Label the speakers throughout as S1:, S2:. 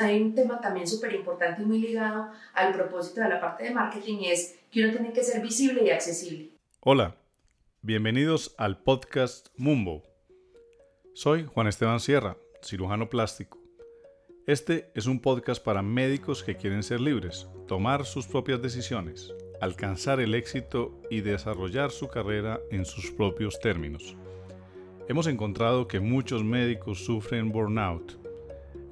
S1: Hay un tema también súper importante y muy ligado al propósito de la parte de marketing es que uno tiene que ser visible y accesible.
S2: Hola, bienvenidos al podcast Mumbo. Soy Juan Esteban Sierra, cirujano plástico. Este es un podcast para médicos que quieren ser libres, tomar sus propias decisiones, alcanzar el éxito y desarrollar su carrera en sus propios términos. Hemos encontrado que muchos médicos sufren burnout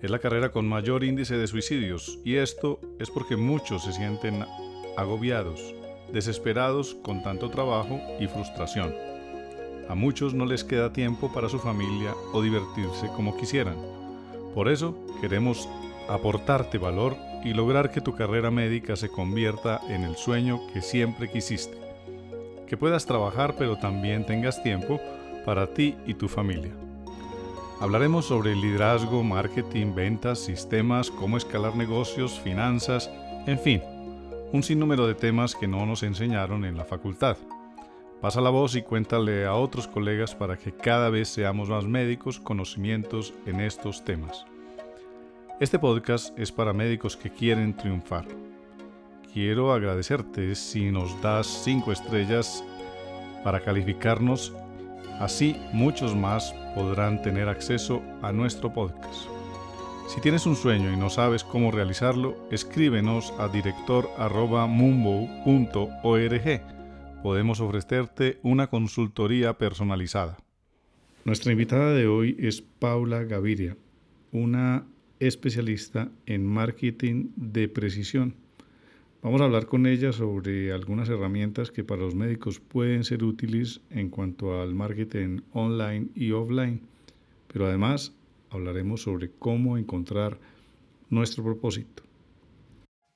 S2: es la carrera con mayor índice de suicidios y esto es porque muchos se sienten agobiados, desesperados con tanto trabajo y frustración. A muchos no les queda tiempo para su familia o divertirse como quisieran. Por eso queremos aportarte valor y lograr que tu carrera médica se convierta en el sueño que siempre quisiste. Que puedas trabajar pero también tengas tiempo para ti y tu familia. Hablaremos sobre liderazgo, marketing, ventas, sistemas, cómo escalar negocios, finanzas, en fin, un sinnúmero de temas que no nos enseñaron en la facultad. Pasa la voz y cuéntale a otros colegas para que cada vez seamos más médicos conocimientos en estos temas. Este podcast es para médicos que quieren triunfar. Quiero agradecerte si nos das 5 estrellas para calificarnos Así muchos más podrán tener acceso a nuestro podcast. Si tienes un sueño y no sabes cómo realizarlo, escríbenos a director.mumbo.org. Podemos ofrecerte una consultoría personalizada. Nuestra invitada de hoy es Paula Gaviria, una especialista en marketing de precisión. Vamos a hablar con ella sobre algunas herramientas que para los médicos pueden ser útiles en cuanto al marketing online y offline, pero además hablaremos sobre cómo encontrar nuestro propósito.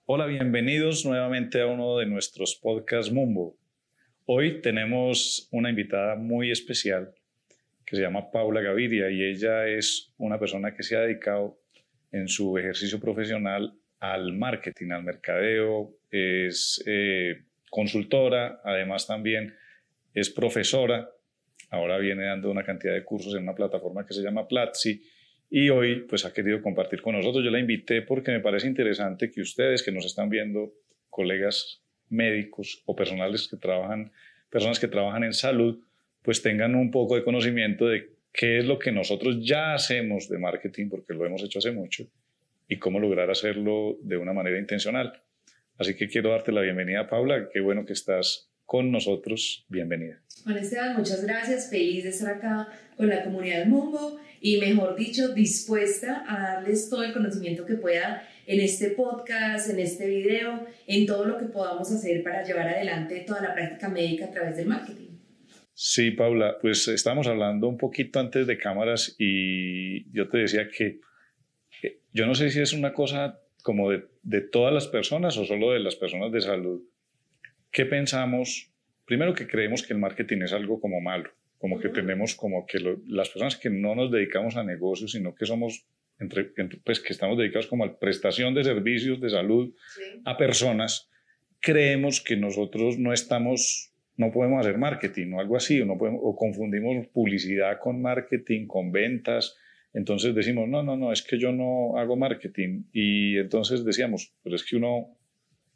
S2: Hola, bienvenidos nuevamente a uno de nuestros podcasts Mumbo. Hoy tenemos una invitada muy especial que se llama Paula Gaviria y ella es una persona que se ha dedicado en su ejercicio profesional al marketing, al mercadeo, es eh, consultora, además también es profesora, ahora viene dando una cantidad de cursos en una plataforma que se llama Platzi y hoy pues ha querido compartir con nosotros. Yo la invité porque me parece interesante que ustedes que nos están viendo, colegas médicos o personales que trabajan, personas que trabajan en salud, pues tengan un poco de conocimiento de qué es lo que nosotros ya hacemos de marketing, porque lo hemos hecho hace mucho, y cómo lograr hacerlo de una manera intencional. Así que quiero darte la bienvenida, Paula. Qué bueno que estás con nosotros. Bienvenida.
S1: Juan Esteban, muchas gracias. Feliz de estar acá con la comunidad Mumbo y, mejor dicho, dispuesta a darles todo el conocimiento que pueda en este podcast, en este video, en todo lo que podamos hacer para llevar adelante toda la práctica médica a través del marketing.
S2: Sí, Paula, pues estamos hablando un poquito antes de cámaras y yo te decía que yo no sé si es una cosa como de, todas las personas o solo de las personas de salud. ¿Qué pensamos? Primero que creemos que el marketing es algo como malo, como que tenemos como que las personas que no nos dedicamos a negocios, sino que somos, entre, pues que estamos dedicados como a prestación de servicios de salud a personas, creemos que nosotros no estamos, no podemos hacer marketing o algo así, o, no podemos, o confundimos publicidad con marketing, con ventas, entonces decimos, no, no, no, es que yo no hago marketing. Y entonces decíamos, pero es que uno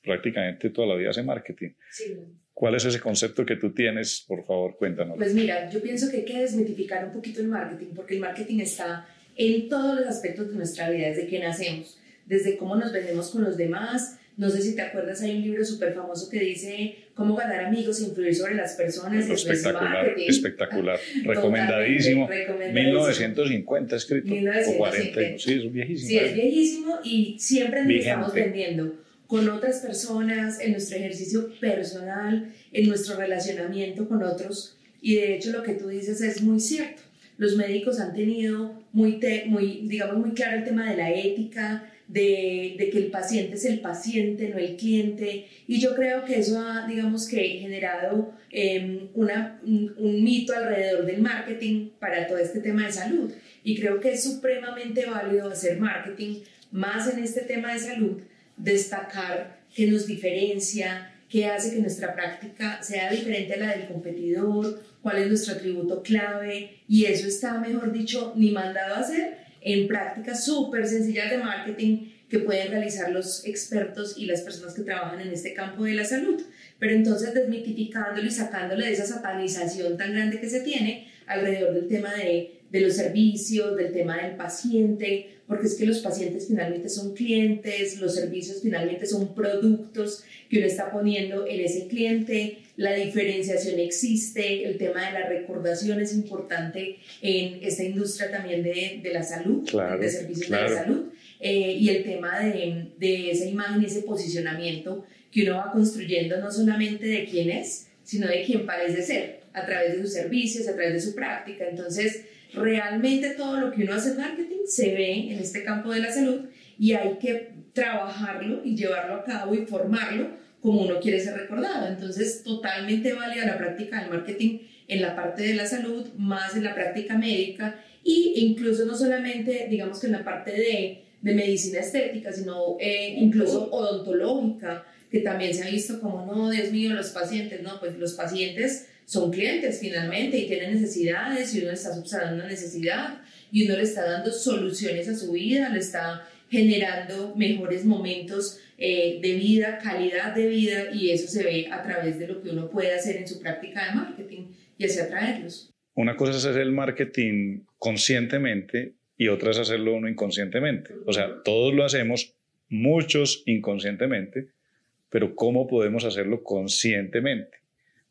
S2: prácticamente toda la vida hace marketing. Sí. ¿Cuál es ese concepto que tú tienes? Por favor, cuéntanos.
S1: Pues mira, yo pienso que hay que desmitificar un poquito el marketing, porque el marketing está en todos los aspectos de nuestra vida, desde que nacemos, desde cómo nos vendemos con los demás, no sé si te acuerdas, hay un libro súper famoso que dice cómo ganar amigos e influir sobre las personas.
S2: Espectacular, espectacular. Recomendadísimo. 1950 escrito. O 40. Sí, es viejísimo.
S1: Sí, es viejísimo y siempre nos estamos vendiendo con otras personas, en nuestro ejercicio personal, en nuestro relacionamiento con otros. Y de hecho lo que tú dices es muy cierto. Los médicos han tenido muy, muy digamos, muy claro el tema de la ética, de, que el paciente es el paciente, no el cliente. Y yo creo que eso ha, digamos que, generado em, un, mito alrededor del marketing para todo este tema de salud. Y creo que es supremamente válido hacer marketing, más en este tema de salud, destacar que nos diferencia, qué hace que nuestra práctica sea diferente a la del competidor, cuál es nuestro atributo clave, y eso está, mejor dicho, ni mandado a hacer en prácticas súper sencillas de marketing que pueden realizar los expertos y las personas que trabajan en este campo de la salud. Pero entonces desmitificándolo y sacándole de esa satanización tan grande que se tiene alrededor del tema de, de los servicios, del tema del paciente, porque es que los pacientes finalmente son clientes, los servicios finalmente son productos que uno está poniendo en ese cliente, la diferenciación existe, el tema de la recordación es importante en esta industria también de, de la salud, de servicios de la salud, eh, y el tema de, de esa imagen ese posicionamiento que uno va construyendo no solamente de quién es, sino de quién parece ser, a través de sus servicios, a través de su práctica. Entonces, realmente todo lo que uno hace en marketing se ve en este campo de la salud y hay que trabajarlo y llevarlo a cabo y formarlo como uno quiere ser recordado. Entonces, totalmente válida la práctica del marketing en la parte de la salud, más en la práctica médica e incluso no solamente, digamos que en la parte de, de medicina estética, sino eh, incluso odontológica, que también se ha visto como, no, Dios mío, los pacientes, no, pues los pacientes son clientes finalmente y tienen necesidades y uno está subsanando una necesidad y uno le está dando soluciones a su vida, le está generando mejores momentos eh, de vida, calidad de vida y eso se ve a través de lo que uno puede hacer en su práctica de marketing y así atraerlos.
S2: Una cosa es hacer el marketing conscientemente y otra es hacerlo uno inconscientemente. O sea, todos lo hacemos, muchos inconscientemente, pero ¿cómo podemos hacerlo conscientemente?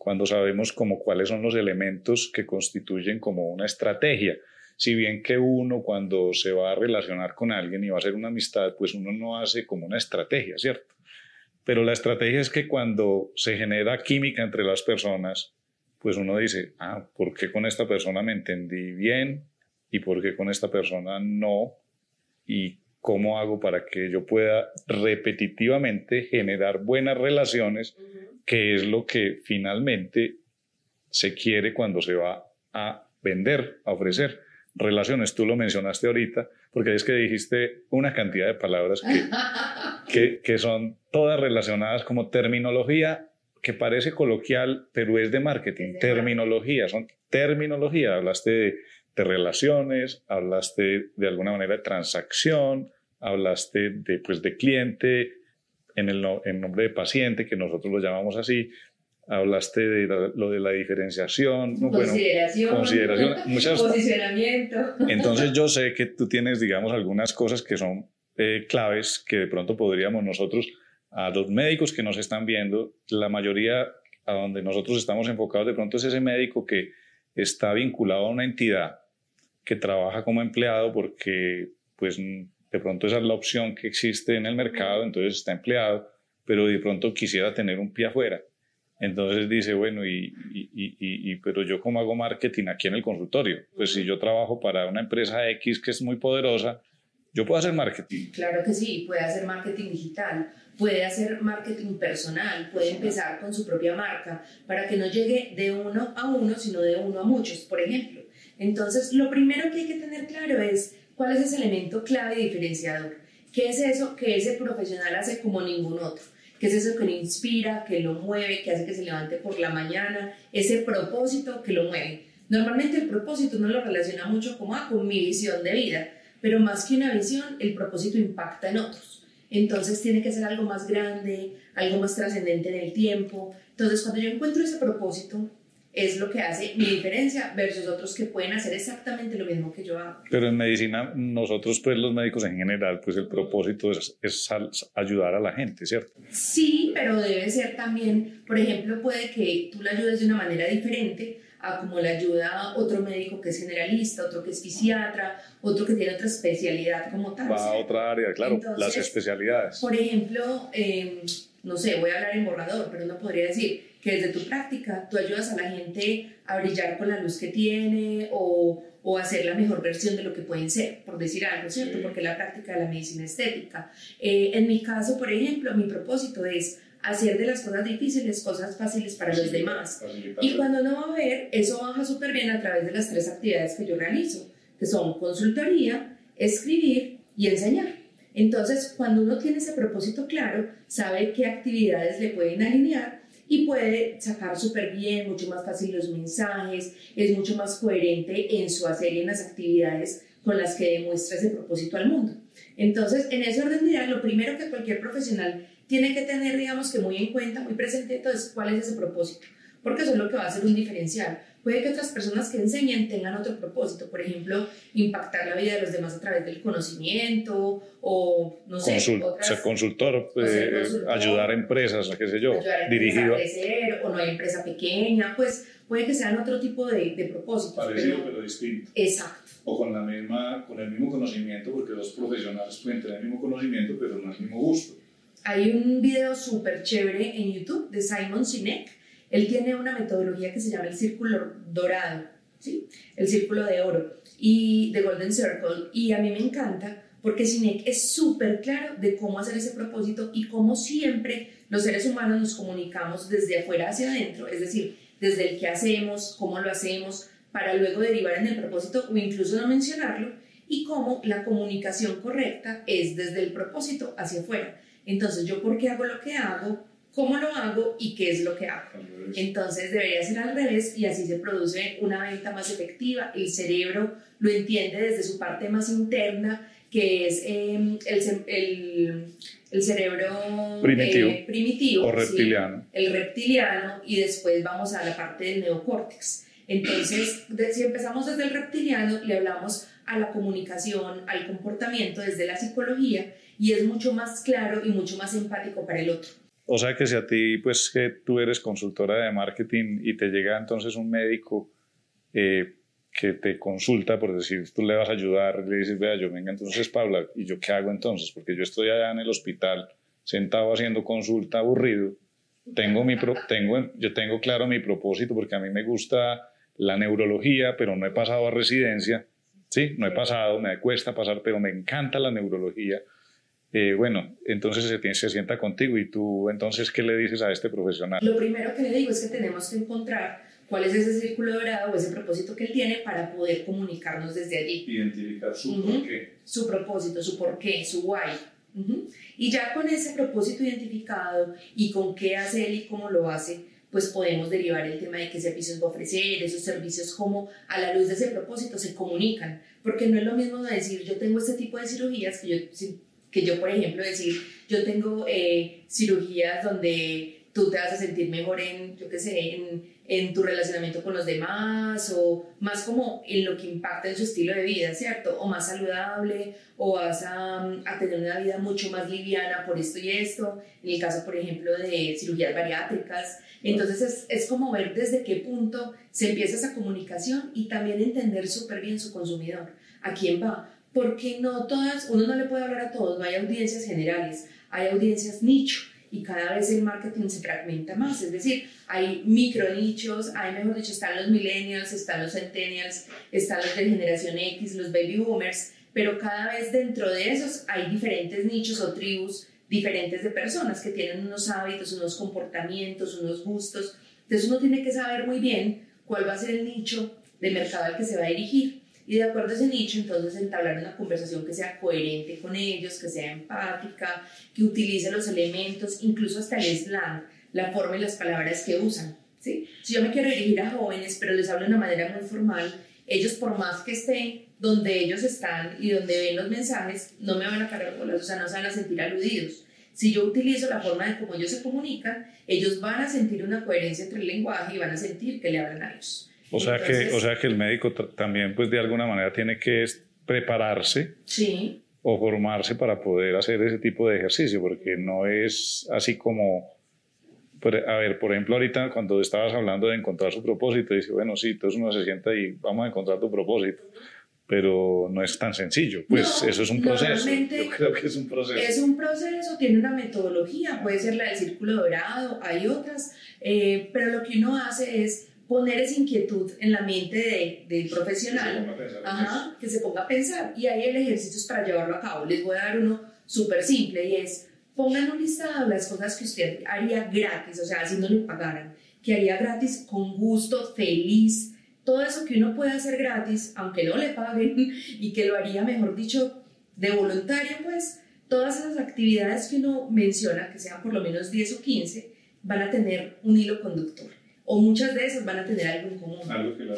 S2: Cuando sabemos como cuáles son los elementos que constituyen como una estrategia. Si bien que uno cuando se va a relacionar con alguien y va a hacer una amistad, pues uno no hace como una estrategia, ¿cierto? Pero la estrategia es que cuando se genera química entre las personas, pues uno dice, ah, ¿por qué con esta persona me entendí bien? ¿Y por qué con esta persona no? ¿Y cómo hago para que yo pueda repetitivamente generar buenas relaciones, que es lo que finalmente se quiere cuando se va a vender, a ofrecer. Relaciones, tú lo mencionaste ahorita, porque es que dijiste una cantidad de palabras que, que, son todas relacionadas como terminología que parece coloquial, pero es de marketing. terminología, son terminología. Hablaste de de relaciones, hablaste de alguna manera de transacción, hablaste de, pues, de cliente, en el en nombre de paciente, que nosotros lo llamamos así, hablaste de lo de la diferenciación,
S1: consideración,
S2: consideración
S1: muchas, posicionamiento.
S2: Entonces yo sé que tú tienes, digamos, algunas cosas que son eh, claves que de pronto podríamos nosotros, a los médicos que nos están viendo, la mayoría a donde nosotros estamos enfocados de pronto es ese médico que está vinculado a una entidad que trabaja como empleado porque pues de pronto esa es la opción que existe en el mercado, entonces está empleado, pero de pronto quisiera tener un pie afuera. Entonces dice, bueno, y, y, y, pero yo cómo hago marketing aquí en el consultorio? Pues si yo trabajo para una empresa X que es muy poderosa, yo puedo hacer marketing.
S1: Claro que sí, puede hacer marketing digital, puede hacer marketing personal, puede empezar con su propia marca para que no llegue de uno a uno, sino de uno a muchos, por ejemplo. Entonces, lo primero que hay que tener claro es cuál es ese elemento clave y diferenciador. ¿Qué es eso que ese profesional hace como ningún otro? ¿Qué es eso que lo inspira, que lo mueve, que hace que se levante por la mañana? Ese propósito que lo mueve. Normalmente el propósito no lo relaciona mucho como ah, con mi visión de vida, pero más que una visión, el propósito impacta en otros. Entonces tiene que ser algo más grande, algo más trascendente en el tiempo. Entonces cuando yo encuentro ese propósito, es lo que hace mi diferencia versus otros que pueden hacer exactamente lo mismo que yo hago.
S2: Pero en medicina, nosotros, pues los médicos en general, pues el propósito es, es ayudar a la gente, ¿cierto?
S1: Sí, pero debe ser también, por ejemplo, puede que tú la ayudes de una manera diferente a como la ayuda otro médico que es generalista, otro que es fisiatra, otro que tiene otra especialidad como tal.
S2: Va a otra área, claro, las especialidades.
S1: Por ejemplo, em, no sé, voy a hablar en borrador, pero uno podría decir, que desde tu práctica tú ayudas a la gente a brillar con la luz que tiene o, o hacer la mejor versión de lo que pueden ser, por decir algo, ¿cierto? Porque la práctica de la medicina estética. Eh, en mi caso, por ejemplo, mi propósito es hacer de las cosas difíciles cosas fáciles para los demás. Y cuando no va a ver, eso baja súper bien a través de las tres actividades que yo realizo, que son consultoría, escribir y enseñar. Entonces, cuando uno tiene ese propósito claro, sabe qué actividades le pueden alinear y puede sacar súper bien, mucho más fácil los mensajes, es mucho más coherente en su hacer y en las actividades con las que demuestra ese propósito al mundo. Entonces, en ese orden de ideas, lo primero que cualquier profesional tiene que tener, digamos que muy en cuenta, muy presente, entonces, cuál es ese propósito, porque eso es lo que va a ser un diferencial. Puede que otras personas que enseñen tengan otro propósito, por ejemplo, impactar la vida de los demás a través del conocimiento o, no sé,
S2: ser consultor, eh, ayudar a empresas, qué sé yo,
S1: dirigido a crecer, o no hay empresa pequeña, pues puede que sean otro tipo de, de propósitos.
S2: Parecido pero, distinto.
S1: Exacto.
S2: O con, la misma, con el mismo conocimiento, porque los profesionales pueden tener el mismo conocimiento, pero no el mismo gusto.
S1: Hay un video súper chévere en YouTube de Simon Sinek él tiene una metodología que se llama el círculo dorado, ¿sí? el círculo de oro y de Golden Circle. Y a mí me encanta porque Sinek es súper claro de cómo hacer ese propósito y cómo siempre los seres humanos nos comunicamos desde afuera hacia adentro, es decir, desde el qué hacemos, cómo lo hacemos, para luego derivar en el propósito o incluso no mencionarlo, y cómo la comunicación correcta es desde el propósito hacia afuera. Entonces, ¿yo por qué hago lo que hago? Cómo lo hago y qué es lo que hago. Entonces debería ser al revés y así se produce una venta más efectiva. El cerebro lo entiende desde su parte más interna, que es em, el, el, cerebro
S2: eh,
S1: primitivo,
S2: o reptiliano.
S1: el reptiliano y después vamos a la parte del neocórtex. Entonces, si empezamos desde el reptiliano, le hablamos a la comunicación, al comportamiento desde la psicología y es mucho más claro y mucho más empático para el otro.
S2: O sea que si a ti, pues que tú eres consultora de marketing y te llega entonces un médico eh, que te consulta, por decir, tú le vas a ayudar, le dices, vea, yo venga entonces Paula, ¿y yo qué hago entonces? Porque yo estoy allá en el hospital sentado haciendo consulta aburrido, tengo mi tengo, yo tengo claro mi propósito porque a mí me gusta la neurología, pero no he pasado a residencia, ¿sí? No he pasado, me cuesta pasar, pero me encanta la neurología eh, bueno, entonces se, se sienta contigo y tú entonces, ¿qué le dices a este profesional?
S1: Lo primero que le digo es que tenemos que encontrar cuál es ese círculo dorado o ese propósito que él tiene para poder comunicarnos desde allí.
S2: Identificar su porqué.
S1: Su propósito, su porqué, su why. Y ya con ese propósito identificado y con qué hace él y cómo lo hace, pues podemos derivar el tema de qué servicios va a ofrecer, esos servicios como a la luz de ese propósito se comunican, porque no es lo mismo decir yo tengo este tipo de cirugías que yo que yo, por ejemplo, decir, yo tengo eh, cirugías donde tú te vas a sentir mejor en, yo qué sé, en, tu relacionamiento con los demás o más como en lo que impacta en su estilo de vida, ¿cierto? O más saludable o vas a, a tener una vida mucho más liviana por esto y esto, en el caso, por ejemplo, de cirugías bariátricas. Entonces es, es como ver desde qué punto se empieza esa comunicación y también entender súper bien su consumidor, a quién va porque no todas, uno no le puede hablar a todos, no hay audiencias generales, hay audiencias nicho y cada vez el marketing se fragmenta más, es decir, hay micro nichos, hay mejor dicho, están los millennials, están los centennials, están los de generación X, los baby boomers, pero cada vez dentro de esos hay diferentes nichos o tribus diferentes de personas que tienen unos hábitos, unos comportamientos, unos gustos, entonces uno tiene que saber muy bien cuál va a ser el nicho de mercado al que se va a dirigir y de acuerdo a ese nicho, entonces entablar una conversación que sea coherente con ellos, que sea empática, que utilice los elementos, incluso hasta el slang, la forma y las palabras que usan. ¿sí? Si yo me quiero dirigir a jóvenes, pero les hablo de una manera muy formal, ellos por más que estén donde ellos están y donde ven los mensajes, no me van a parar bolas, o sea, no se van a sentir aludidos. Si yo utilizo la forma de cómo ellos se comunican, ellos van a sentir una coherencia entre el lenguaje y van a sentir que le hablan a ellos.
S2: O sea, que, o sea que el médico también, pues de alguna manera, tiene que prepararse o formarse para poder hacer ese tipo de ejercicio, porque no es así como. A ver, por ejemplo, ahorita cuando estabas hablando de encontrar su propósito, dice, bueno, sí, entonces uno se sienta y vamos a encontrar tu propósito pero no es tan sencillo. Pues eso es un proceso. Yo creo que es un proceso.
S1: Es un proceso, tiene una metodología, puede ser la del círculo dorado, hay otras, eh, pero lo que uno hace es poner esa inquietud en la mente del profesional, que se ponga a pensar. Y ahí el ejercicio es para llevarlo a cabo. Les voy a dar uno súper simple y es, pongan un listado de las cosas que usted haría gratis, o sea, si no le pagaran, que haría gratis con gusto, feliz, todo eso que uno puede hacer gratis, aunque no le paguen, y que lo haría, mejor dicho, de voluntario, pues todas esas actividades que uno menciona, que sean por lo menos 10 o 15, van a tener un hilo conductor o muchas de esas van a tener algo en común.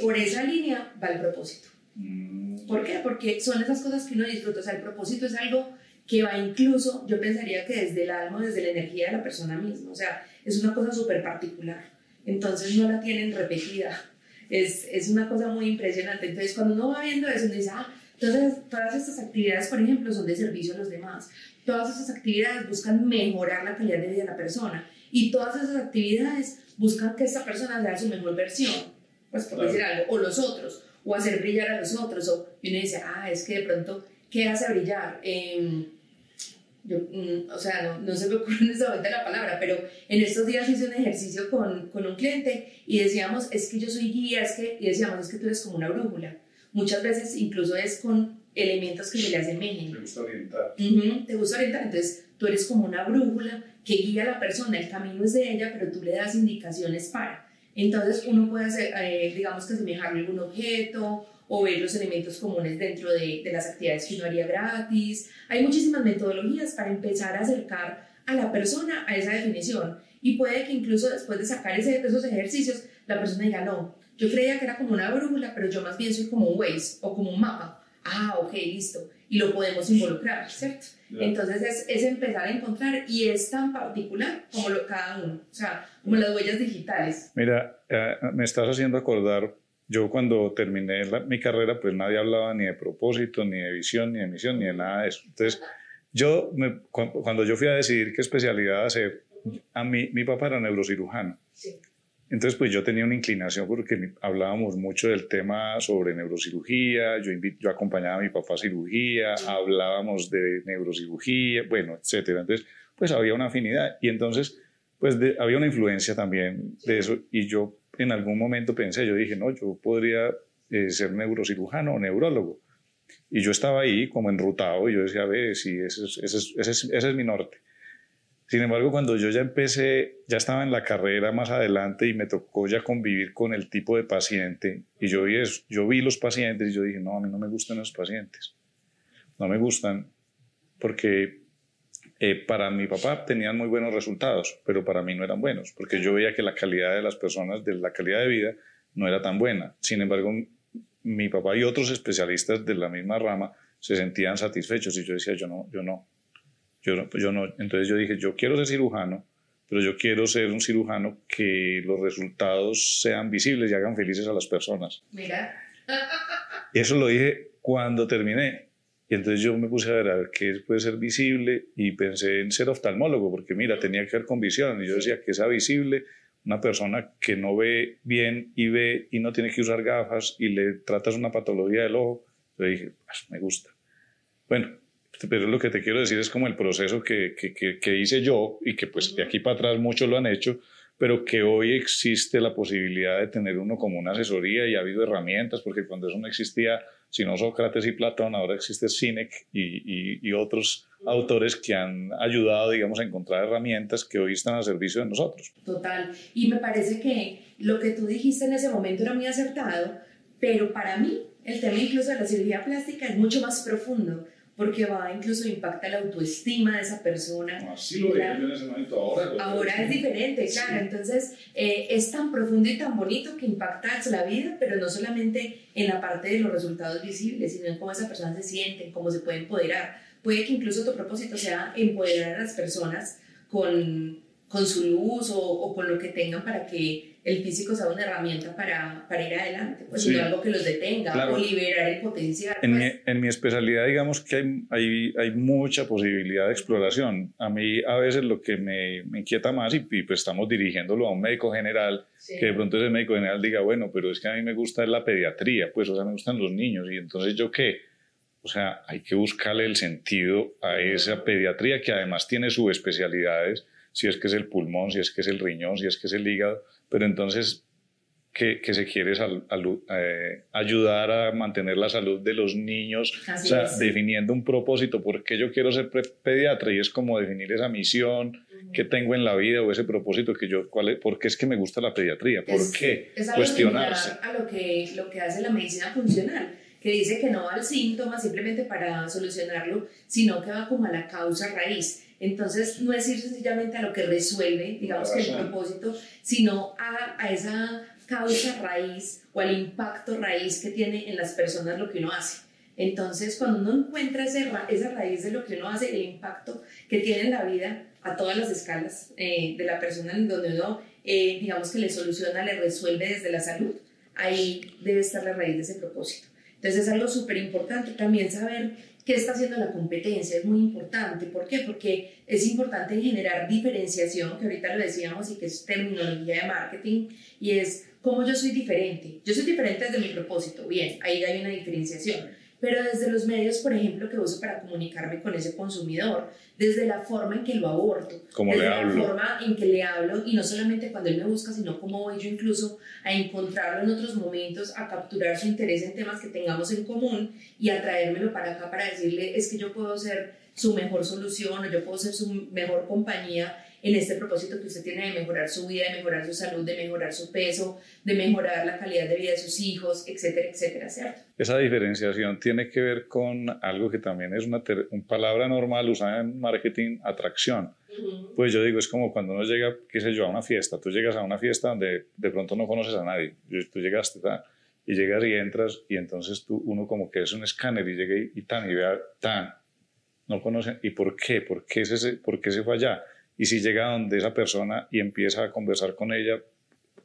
S1: Por esa línea va el propósito.
S2: Mm,
S1: ¿Por qué? Porque son esas cosas que uno disfruta. O sea, el propósito es algo que va incluso, yo pensaría que desde el alma, desde la energía de la persona misma. O sea, es una cosa súper particular. Entonces no la tienen repetida. Es, es, una cosa muy impresionante. Entonces cuando uno va viendo eso, uno dice, ah, entonces todas estas actividades, por ejemplo, son de servicio a los demás. Todas estas actividades buscan mejorar la calidad de vida de la persona. Y todas esas actividades buscan que esa persona sea su mejor versión. Pues por decir algo. O los otros. O hacer brillar a los otros. O y uno dice, ah, es que de pronto, ¿qué hace brillar? Eh, yo, mm, o sea, no, no, se me ocurre en este momento la palabra, pero en estos días hice un ejercicio con, con, un cliente y decíamos, es que yo soy guía, es que, y decíamos, es que tú eres como una brújula. Muchas veces incluso es con elementos que se le asemejen.
S2: Te gusta orientar.
S1: te gusta orientar, entonces tú eres como una brújula que guía a la persona, el camino es de ella, pero tú le das indicaciones para. Entonces uno puede hacer, eh, digamos que asemejarle algún objeto o ver los elementos comunes dentro de, de, las actividades que uno haría gratis. Hay muchísimas metodologías para empezar a acercar a la persona a esa definición y puede que incluso después de sacar ese, esos ejercicios la persona diga, no, yo creía que era como una brújula, pero yo más bien soy como un Waze o como un mapa. Ah, ok, listo. Y lo podemos involucrar, ¿cierto? Entonces es, es, empezar a encontrar y es tan particular como lo, cada uno, o sea, como las huellas digitales.
S2: Mira, eh, me estás haciendo acordar yo cuando terminé mi carrera, pues nadie hablaba ni de propósito, ni de visión, ni de misión, ni de nada de eso. Entonces, yo, me, cuando yo fui a decidir qué especialidad hacer, a mí, mi papá era neurocirujano. Entonces, pues yo tenía una inclinación porque hablábamos mucho del tema sobre neurocirugía, yo, yo acompañaba a mi papá a cirugía, hablábamos de neurocirugía, bueno, etcétera. Entonces, pues había una afinidad y entonces, pues había una influencia también de eso y yo en algún momento pensé, yo dije, no, yo podría eh, ser neurocirujano o neurólogo. Y yo estaba ahí como enrutado y yo decía, a ver, sí, ese es, ese, es, ese, es, ese es mi norte. Sin embargo, cuando yo ya empecé, ya estaba en la carrera más adelante y me tocó ya convivir con el tipo de paciente y yo vi, eso, yo vi los pacientes y yo dije, no, a mí no me gustan los pacientes. No me gustan porque eh, para mi papá tenían muy buenos resultados, pero para mí no eran buenos, porque yo veía que la calidad de las personas, de la calidad de vida, no era tan buena. Sin embargo, mi papá y otros especialistas de la misma rama se sentían satisfechos y yo decía, yo no, yo no, yo no, yo no. Entonces yo dije, yo quiero ser cirujano, pero yo quiero ser un cirujano que los resultados sean visibles y hagan felices a las personas.
S1: Mira.
S2: Eso lo dije cuando terminé. Y entonces yo me puse a ver, a ver qué puede ser visible y pensé en ser oftalmólogo, porque mira, tenía que ver con visión. Y yo decía que sea visible una persona que no ve bien y ve y no tiene que usar gafas y le tratas una patología del ojo. Yo dije, pues, me gusta. Bueno, pero lo que te quiero decir es como el proceso que, que, que, que hice yo y que pues de aquí para atrás muchos lo han hecho, pero que hoy existe la posibilidad de tener uno como una asesoría y ha habido herramientas, porque cuando eso no existía, sino Sócrates y Platón, ahora existe Sinek y, y, otros autores que han ayudado, digamos, a encontrar herramientas que hoy están al servicio de nosotros.
S1: Total. Y me parece que lo que tú dijiste en ese momento era muy acertado, pero para mí el tema incluso de la cirugía plástica es mucho más profundo porque va incluso impacta la autoestima de esa persona.
S2: Así lo la, en ese momento, ahora.
S1: Ahora es diferente, claro. Entonces eh, es tan profundo y tan bonito que impacta la vida, pero no solamente en la parte de los resultados visibles, sino en cómo esa persona se siente, cómo se puede empoderar. Puede que incluso tu propósito sea empoderar a las personas con, con su luz o, o con lo que tengan para que el físico sea una herramienta para, para ir adelante, pues no algo que los detenga o liberar el potencial.
S2: En,
S1: pues.
S2: mi, en, mi, especialidad, digamos que hay, hay, hay, mucha posibilidad de exploración. A mí a veces lo que me, me inquieta más, y, pues estamos dirigiéndolo a un médico general, que de pronto ese médico general diga, bueno, pero es que a mí me gusta la pediatría, pues, o sea, me gustan los niños, y entonces yo qué. O sea, hay que buscarle el sentido a esa pediatría que además tiene subespecialidades, si es que es el pulmón, si es que es el riñón, si es que es el hígado pero entonces que, que, se quiere eh, ayudar a mantener la salud de los niños, o sea, definiendo un propósito, porque yo quiero ser pediatra y es como definir esa misión que tengo en la vida o ese propósito que yo, cuál es, ¿por qué es que me gusta la pediatría? ¿Por qué?
S1: Es Cuestionarse. A lo que, lo que hace la medicina funcional que dice que no va al síntoma simplemente para solucionarlo, sino que va como a la causa raíz. Entonces, no es ir sencillamente a lo que resuelve, digamos que el propósito, sino a, a esa causa raíz o al impacto raíz que tiene en las personas lo que uno hace. Entonces, cuando uno encuentra esa raíz de lo que uno hace, el impacto que tiene en la vida a todas las escalas eh, de la persona en donde uno, eh, digamos que le soluciona, le resuelve desde la salud, ahí debe estar la raíz de ese propósito. Entonces es algo súper importante también saber qué está haciendo la competencia, es muy importante. ¿Por qué? Porque es importante generar diferenciación, que ahorita lo decíamos y que es terminología de marketing, y es cómo yo soy diferente. Yo soy diferente desde mi propósito, bien, ahí hay una diferenciación pero desde los medios, por ejemplo, que uso para comunicarme con ese consumidor, desde la forma en que lo aborto, desde la forma en que le hablo, y no solamente cuando él me busca, sino cómo voy yo incluso a encontrarlo en otros momentos, a capturar su interés en temas que tengamos en común y a traérmelo para acá para decirle, es que yo puedo ser su mejor solución o yo puedo ser su mejor compañía en este propósito que usted tiene de mejorar su vida, de mejorar su salud, de mejorar su peso, de mejorar la calidad de vida de sus hijos, etcétera, etcétera, ¿cierto?
S2: Esa diferenciación tiene que ver con algo que también es una, palabra normal usada en marketing, atracción. Pues yo digo, es como cuando uno llega, qué sé yo, a una fiesta. Tú llegas a una fiesta donde de pronto no conoces a nadie. Tú llegaste, y llegas y entras y entonces tú, uno como que es un escáner y llega y, tan, y vea, tan, no conocen. ¿Y por qué? ¿Por qué, ese, ¿Por qué se fue allá? Y si llega donde esa persona y empieza a conversar con ella,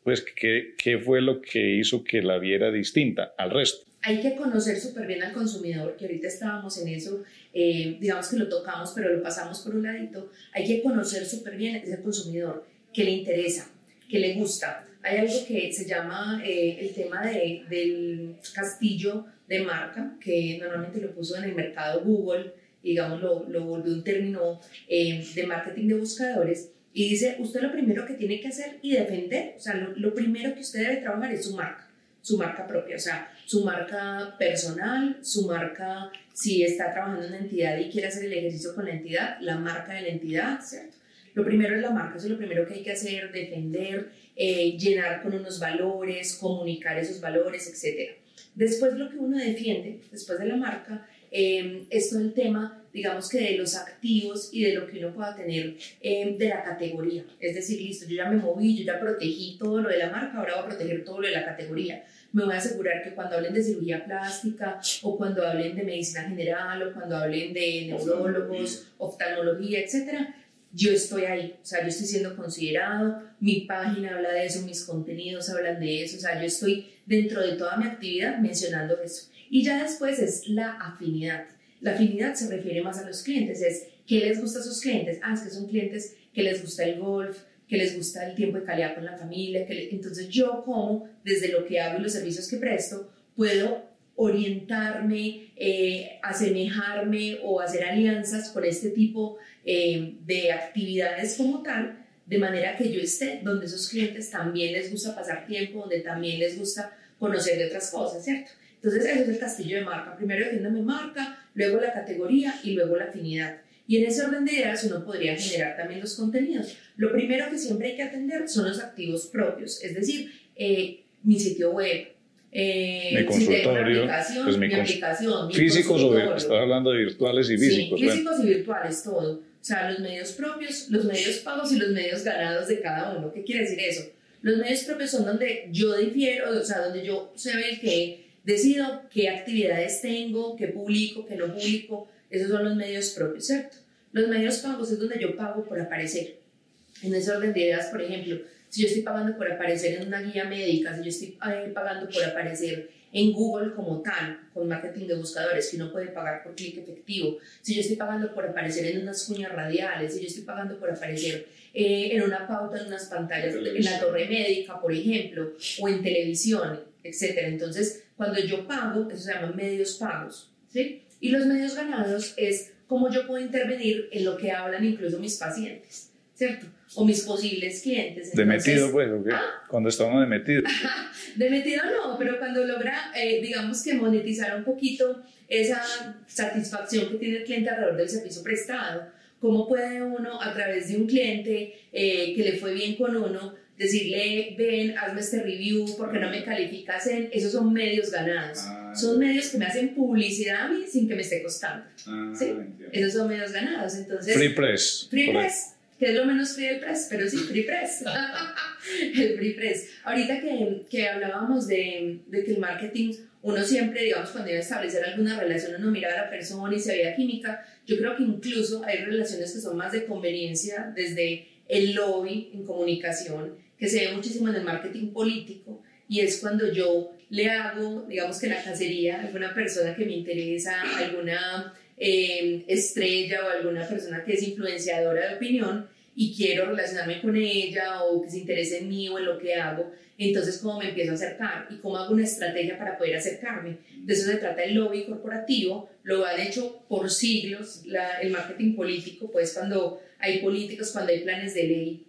S2: pues ¿qué, qué fue lo que hizo que la viera distinta al resto?
S1: Hay que conocer súper bien al consumidor, que ahorita estábamos en eso, eh, digamos que lo tocamos, pero lo pasamos por un ladito. Hay que conocer súper bien ese consumidor, que le interesa, que le gusta. Hay algo que se llama eh, el tema de, del castillo de marca, que normalmente lo puso en el mercado Google, digamos, lo, lo volvió un término eh, de marketing de buscadores, y dice, usted lo primero que tiene que hacer y defender, o sea, lo, lo, primero que usted debe trabajar es su marca, su marca propia, o sea, su marca personal, su marca, si está trabajando en una entidad y quiere hacer el ejercicio con la entidad, la marca de la entidad, ¿cierto? Lo primero es la marca, eso es lo primero que hay que hacer, defender, eh, llenar con unos valores, comunicar esos valores, etc. Después lo que uno defiende, después de la marca, eh, es todo el tema, digamos que de los activos y de lo que uno pueda tener em, de la categoría. Es decir, listo, yo ya me moví, yo ya protegí todo lo de la marca, ahora voy a proteger todo lo de la categoría. Me voy a asegurar que cuando hablen de cirugía plástica o cuando hablen de medicina general o cuando hablen de neurólogos, oftalmología, etcétera, yo estoy ahí, o sea, yo estoy siendo considerado, mi página habla de eso, mis contenidos hablan de eso, o sea, yo estoy dentro de toda mi actividad mencionando eso. Y ya después es la afinidad. La afinidad se refiere más a los clientes, es qué les gusta a sus clientes. Ah, es que son clientes que les gusta el golf, que les gusta el tiempo de calidad con la familia. Que Entonces yo como, desde lo que hago y los servicios que presto, puedo orientarme, eh, asemejarme o hacer alianzas con este tipo eh, de actividades como tal, de manera que yo esté donde esos clientes también les gusta pasar tiempo, donde también les gusta conocer de otras cosas, ¿cierto? Entonces, eso es el castillo de marca. Primero defiendo mi marca, luego la categoría y luego la afinidad. Y en ese orden de ideas uno podría generar también los contenidos. Lo primero que siempre hay que atender son los activos propios, es decir, eh, mi sitio web,
S2: eh, mi consultorio, mi aplicación, pues mi, aplicación, físicos o estás hablando de virtuales y físicos.
S1: Sí, físicos y virtuales, todo. O sea, los medios propios, los medios pagos y los medios ganados de cada uno. ¿Qué quiere decir eso? Los medios propios son donde yo difiero, o sea, donde yo sé el que Decido qué actividades tengo, qué publico, qué no publico. Esos son los medios propios, ¿cierto? Los medios pagos es donde yo pago por aparecer. En ese orden de ideas, por ejemplo, si yo estoy pagando por aparecer en una guía médica, si yo estoy eh, pagando por aparecer en Google como tal, con marketing de buscadores, que uno puede pagar por clic efectivo, si yo estoy pagando por aparecer en unas cuñas radiales, si yo estoy pagando por aparecer eh, en una pauta en unas pantallas, en la torre médica, por ejemplo, o en televisión, etc. Entonces, cuando yo pago, eso se llama medios pagos, ¿sí? Y los medios ganados es cómo yo puedo intervenir en lo que hablan incluso mis pacientes, ¿cierto? O mis posibles clientes.
S2: de metido, pues, ¿o ¿Ah? Cuando estamos de metido.
S1: de metido no, pero cuando logra, eh, digamos que monetizar un poquito esa satisfacción que tiene el cliente alrededor del servicio prestado. ¿Cómo puede uno, a través de un cliente eh, que le fue bien con uno, decirle, ven, hazme este review porque no me calificas en, esos son medios ganados. Ah, son medios que me hacen publicidad a mí sin que me esté costando. Ah, ¿sí? Esos son medios ganados. Entonces,
S2: free press.
S1: Free press. que es lo menos free del press, pero sí, free press. el free press. Ahorita que, que hablábamos de, de, que el marketing, uno siempre, digamos, cuando iba a establecer alguna relación, uno miraba a la persona y se veía química. Yo creo que incluso hay relaciones que son más de conveniencia, desde el lobby en comunicación, que se ve muchísimo en el marketing político, y es cuando yo le hago, digamos que la cacería alguna persona que me interesa, alguna eh, estrella o alguna persona que es influenciadora de opinión y quiero relacionarme con ella o que se interese en mí o en lo que hago, entonces cómo me empiezo a acercar y cómo hago una estrategia para poder acercarme. De eso se trata el lobby corporativo, lo han hecho por siglos, el marketing político, pues cuando hay políticos, cuando hay planes de ley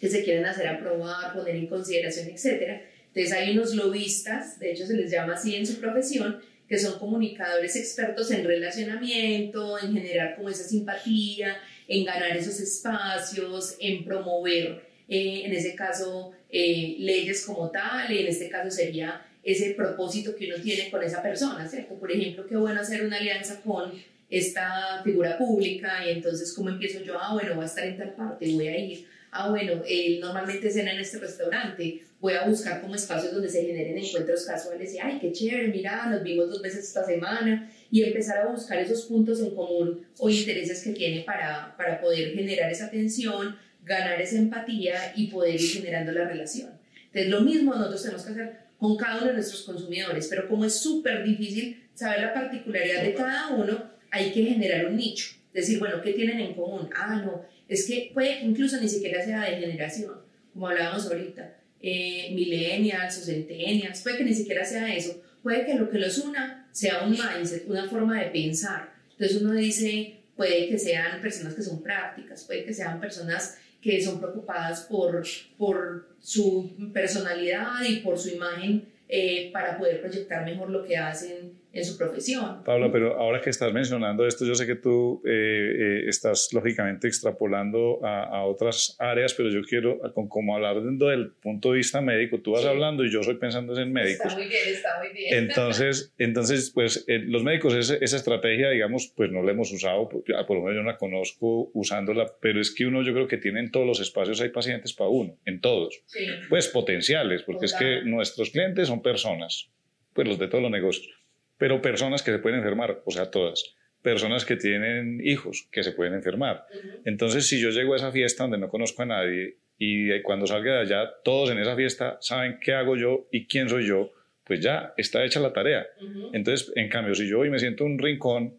S1: que se quieren hacer aprobar, poner en consideración, etc. Entonces hay unos lobistas, de hecho se les llama así en su profesión, que son comunicadores expertos en relacionamiento, en generar como esa simpatía, en ganar esos espacios, en promover, eh, en ese caso, eh, leyes como tal, y en este caso sería ese propósito que uno tiene con esa persona, ¿cierto? Por ejemplo, qué bueno hacer una alianza con esta figura pública y entonces cómo empiezo yo, ah, bueno, voy a estar en tal parte, voy a ir, ah, bueno, él normalmente cena en este restaurante, voy a buscar como espacios donde se generen encuentros casuales y, ay, qué chévere, mira, nos vimos dos veces esta semana y empezar a buscar esos puntos en común o intereses que tiene para, para poder generar esa atención, ganar esa empatía y poder ir generando la relación. Entonces, lo mismo nosotros tenemos que hacer con cada uno de nuestros consumidores, pero como es súper difícil saber la particularidad de cada uno, hay que generar un nicho. Decir, bueno, ¿qué tienen en común? Ah, no, es que puede incluso ni siquiera sea de generación, como hablábamos ahorita eh, millennials o centennials, puede que ni siquiera sea eso, puede que lo que los una sea un mindset, una forma de pensar. Entonces uno dice, puede que sean personas que son prácticas, puede que sean personas que son preocupadas por, por su personalidad y por su imagen eh, para poder proyectar mejor lo que hacen en su profesión.
S2: Pablo, pero ahora que estás mencionando esto, yo sé que tú eh, eh, estás lógicamente extrapolando a, a, otras áreas, pero yo quiero, con, como hablar del punto de vista médico, tú vas hablando y yo soy pensando en médicos.
S1: Está muy bien, está muy bien.
S2: Entonces, entonces pues eh, los médicos, esa, esa, estrategia, digamos, pues no la hemos usado, por, por lo menos yo no la conozco usándola, pero es que uno yo creo que tiene en todos los espacios hay pacientes para uno, en todos.
S1: Sí.
S2: Pues potenciales, porque Total. es que nuestros clientes son personas, pues los de todos los negocios pero personas que se pueden enfermar, o sea, todas. Personas que tienen hijos que se pueden enfermar. Uh -huh. Entonces, si yo llego a esa fiesta donde no conozco a nadie y cuando salga de allá, todos en esa fiesta saben qué hago yo y quién soy yo, pues ya está hecha la tarea. Uh -huh. Entonces, en cambio, si yo hoy me siento en un rincón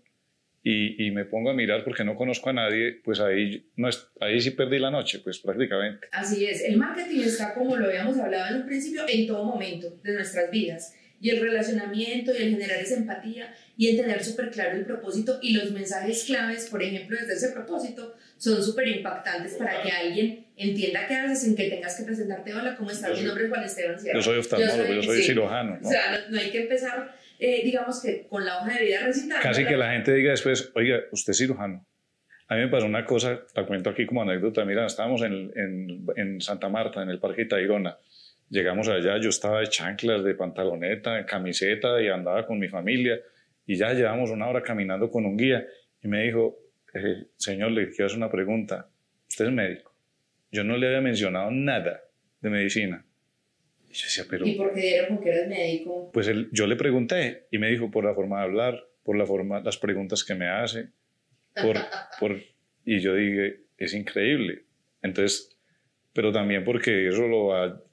S2: y, y, me pongo a mirar porque no conozco a nadie, pues ahí, no es, ahí sí perdí la noche, pues prácticamente.
S1: Así es, el marketing está como lo habíamos hablado en un principio en todo momento de nuestras vidas y el relacionamiento y el generar esa empatía y el tener súper claro el propósito y los mensajes claves, por ejemplo, desde ese propósito, son súper impactantes para que alguien entienda qué haces, en que tengas que presentarte, hola, ¿cómo estás? Mi nombre es Juan Esteban Sierra.
S2: Yo soy oftalmólogo, yo soy, yo soy sí. cirujano.
S1: ¿no? O sea, no, no, hay que empezar, eh, digamos que con la hoja de vida recitada.
S2: Casi que la gente diga después, oiga, usted es cirujano. A mí me pasó una cosa, la cuento aquí como anécdota, mira, estábamos en, en, en Santa Marta, en el Parque Tayrona, Llegamos allá, yo estaba de chanclas, de pantaloneta, de camiseta y andaba con mi familia. Y ya llevamos una hora caminando con un guía y me dijo, eh, señor, le quiero hacer una pregunta. Usted es médico. Yo no le había mencionado nada de medicina.
S1: Y yo decía, pero... ¿Y por qué dieron que eres médico?
S2: Pues él, yo le pregunté y me dijo por la forma de hablar, por la forma, las preguntas que me hace, por, por, y yo dije, es increíble. Entonces, pero también porque eso lo va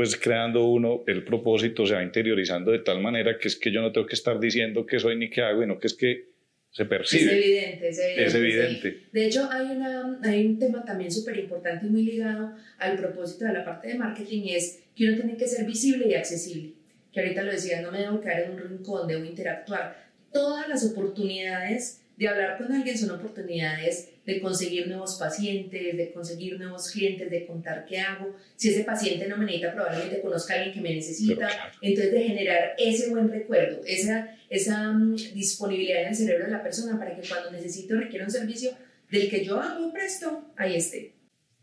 S2: pues creando uno el propósito, se va interiorizando de tal manera que es que yo no tengo que estar diciendo qué soy ni qué hago, sino que es que se percibe.
S1: Es evidente, es evidente.
S2: Es evidente.
S1: Sí. De hecho, hay, una, hay un tema también súper importante y muy ligado al propósito de la parte de marketing y es que uno tiene que ser visible y accesible. Que ahorita lo decía, no me debo quedar en un rincón, debo interactuar. Todas las oportunidades de hablar con alguien son oportunidades de conseguir nuevos pacientes, de conseguir nuevos clientes, de contar qué hago. Si ese paciente no me necesita, probablemente conozca a alguien que me necesita. Claro. Entonces, de generar ese buen recuerdo, esa, esa um, disponibilidad en el cerebro de la persona para que cuando necesito o requiera un servicio del que yo hago presto, ahí esté.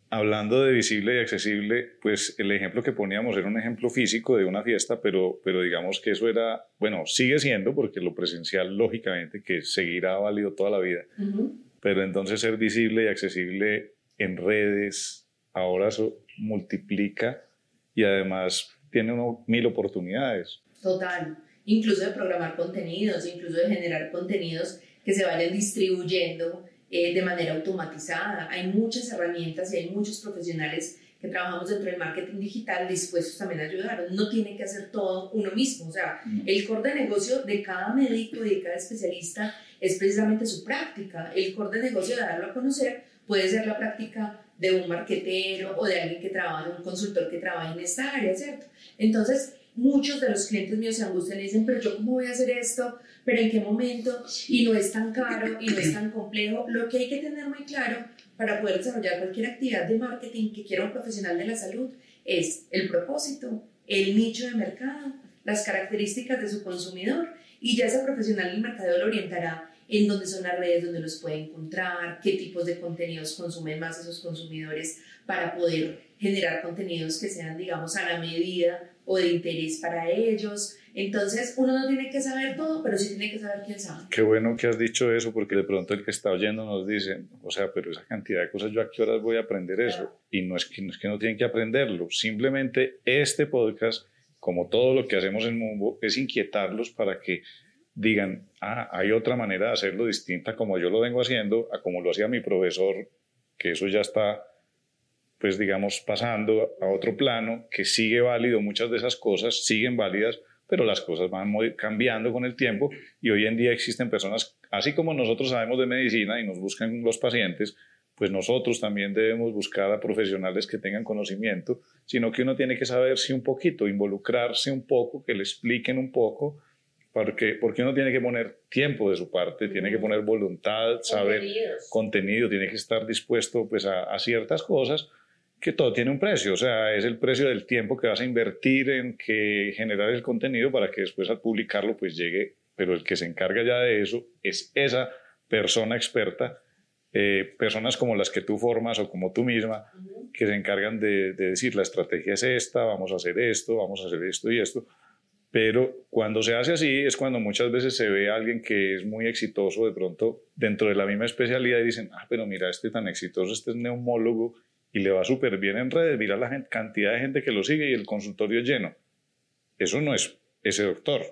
S2: Hablando de visible y accesible, pues el ejemplo que poníamos era un ejemplo físico de una fiesta, pero, pero digamos que eso era, bueno, sigue siendo, porque lo presencial, lógicamente, que seguirá válido toda la vida. Uh -huh. Pero entonces ser visible y accesible en redes, ahora eso multiplica y además tiene mil oportunidades.
S1: Total, incluso de programar contenidos, incluso de generar contenidos que se vayan distribuyendo eh, de manera automatizada. Hay muchas herramientas y hay muchos profesionales que trabajamos dentro del marketing digital dispuestos también a ayudar. No tiene que hacer todo uno mismo. O sea, mm. el core de negocio de cada médico y de cada especialista es precisamente su práctica. El core de negocio de darlo a conocer puede ser la práctica de un marquetero o de alguien que trabaja, un consultor que trabaja en esta área, ¿cierto? Entonces, muchos de los clientes míos se angustian y dicen, pero yo cómo voy a hacer esto, pero en qué momento, y no es tan caro y no es tan complejo. Lo que hay que tener muy claro para poder desarrollar cualquier actividad de marketing que quiera un profesional de la salud es el propósito, el nicho de mercado, las características de su consumidor y ya ese profesional del mercado lo orientará en dónde son las redes donde los puede encontrar, qué tipos de contenidos consumen más esos consumidores para poder generar contenidos que sean, digamos, a la medida o de interés para ellos. Entonces, uno no tiene que saber todo, pero sí tiene que saber quién sabe.
S2: Qué bueno que has dicho eso, porque de pronto el que está oyendo nos dice, o sea, pero esa cantidad de cosas, ¿yo a qué horas voy a aprender eso? Y no es, que, no es que no tienen que aprenderlo, simplemente este podcast, como todo lo que hacemos en Mumbo, es inquietarlos para que digan, ah, hay otra manera de hacerlo distinta como yo lo vengo haciendo, a como lo hacía mi profesor, que eso ya está, pues digamos, pasando a otro plano, que sigue válido, muchas de esas cosas siguen válidas, pero las cosas van cambiando con el tiempo y hoy en día existen personas, así como nosotros sabemos de medicina y nos buscan los pacientes, pues nosotros también debemos buscar a profesionales que tengan conocimiento, sino que uno tiene que saberse un poquito, involucrarse un poco, que le expliquen un poco, porque, porque uno tiene que poner tiempo de su parte, tiene que poner voluntad, saber contenido, tiene que estar dispuesto pues, a, a, ciertas cosas, que todo tiene un precio, o sea, es el precio del tiempo que vas a invertir en que generar el contenido para que después al publicarlo pues llegue, pero el que se encarga ya de eso es esa persona experta, eh, personas como las que tú formas o como tú misma, que se encargan de, de decir la estrategia es esta, vamos a hacer esto, vamos a hacer esto y esto, pero cuando se hace así es cuando muchas veces se ve a alguien que es muy exitoso de pronto dentro de la misma especialidad y dicen, ah, pero mira, este tan exitoso, este es neumólogo y le va súper bien en redes, mira la cantidad de gente que lo sigue y el consultorio lleno. Eso no es ese doctor.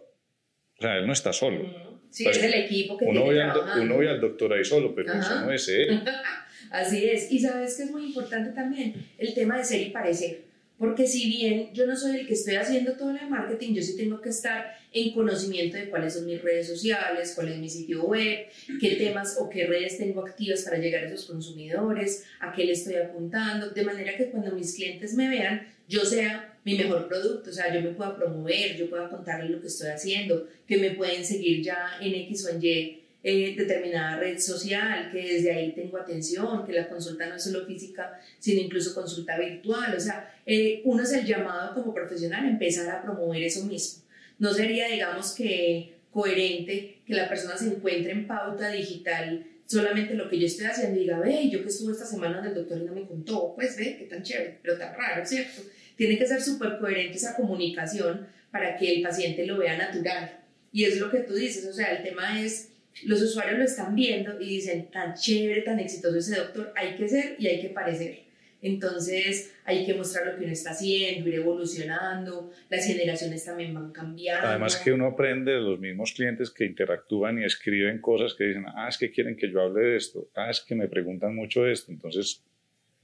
S2: O sea, él no está solo.
S1: Sí, es el equipo que
S2: uno
S1: tiene
S2: al, uno ve al doctor ahí solo, pero eso no es él.
S1: Así es. Y sabes que es muy importante también el tema de ser y parecer. Porque si bien yo no soy el que estoy haciendo todo el marketing, yo sí tengo que estar en conocimiento de cuáles son mis redes sociales, cuál es mi sitio web, qué temas o qué redes tengo activas para llegar a esos consumidores, a qué le estoy apuntando, de manera que cuando mis clientes me vean, yo sea mi mejor producto, o sea, yo me pueda promover, yo pueda contarles lo que estoy haciendo, que me pueden seguir ya en X o en Y eh, determinada red social, que desde ahí tengo atención, que la consulta no es solo física, sino incluso consulta virtual. O sea, eh, uno es el llamado como profesional a empezar a promover eso mismo. No sería, digamos, que coherente que la persona se encuentre en pauta digital solamente lo que yo estoy haciendo y diga, ve, yo que estuve esta semana del doctor y no me contó, pues ve, qué tan chévere, pero tan raro, ¿cierto? Tiene que ser súper coherente esa comunicación para que el paciente lo vea natural. Y es lo que tú dices, o sea, el tema es los usuarios lo están viendo y dicen, tan chévere, tan exitoso ese doctor, hay que ser y hay que parecer. Entonces hay que mostrar lo que uno está haciendo, ir evolucionando, las generaciones también van cambiando.
S2: Además que uno aprende de los mismos clientes que interactúan y escriben cosas que dicen, ah, es que quieren que yo hable de esto, ah, es que me preguntan mucho de esto. Entonces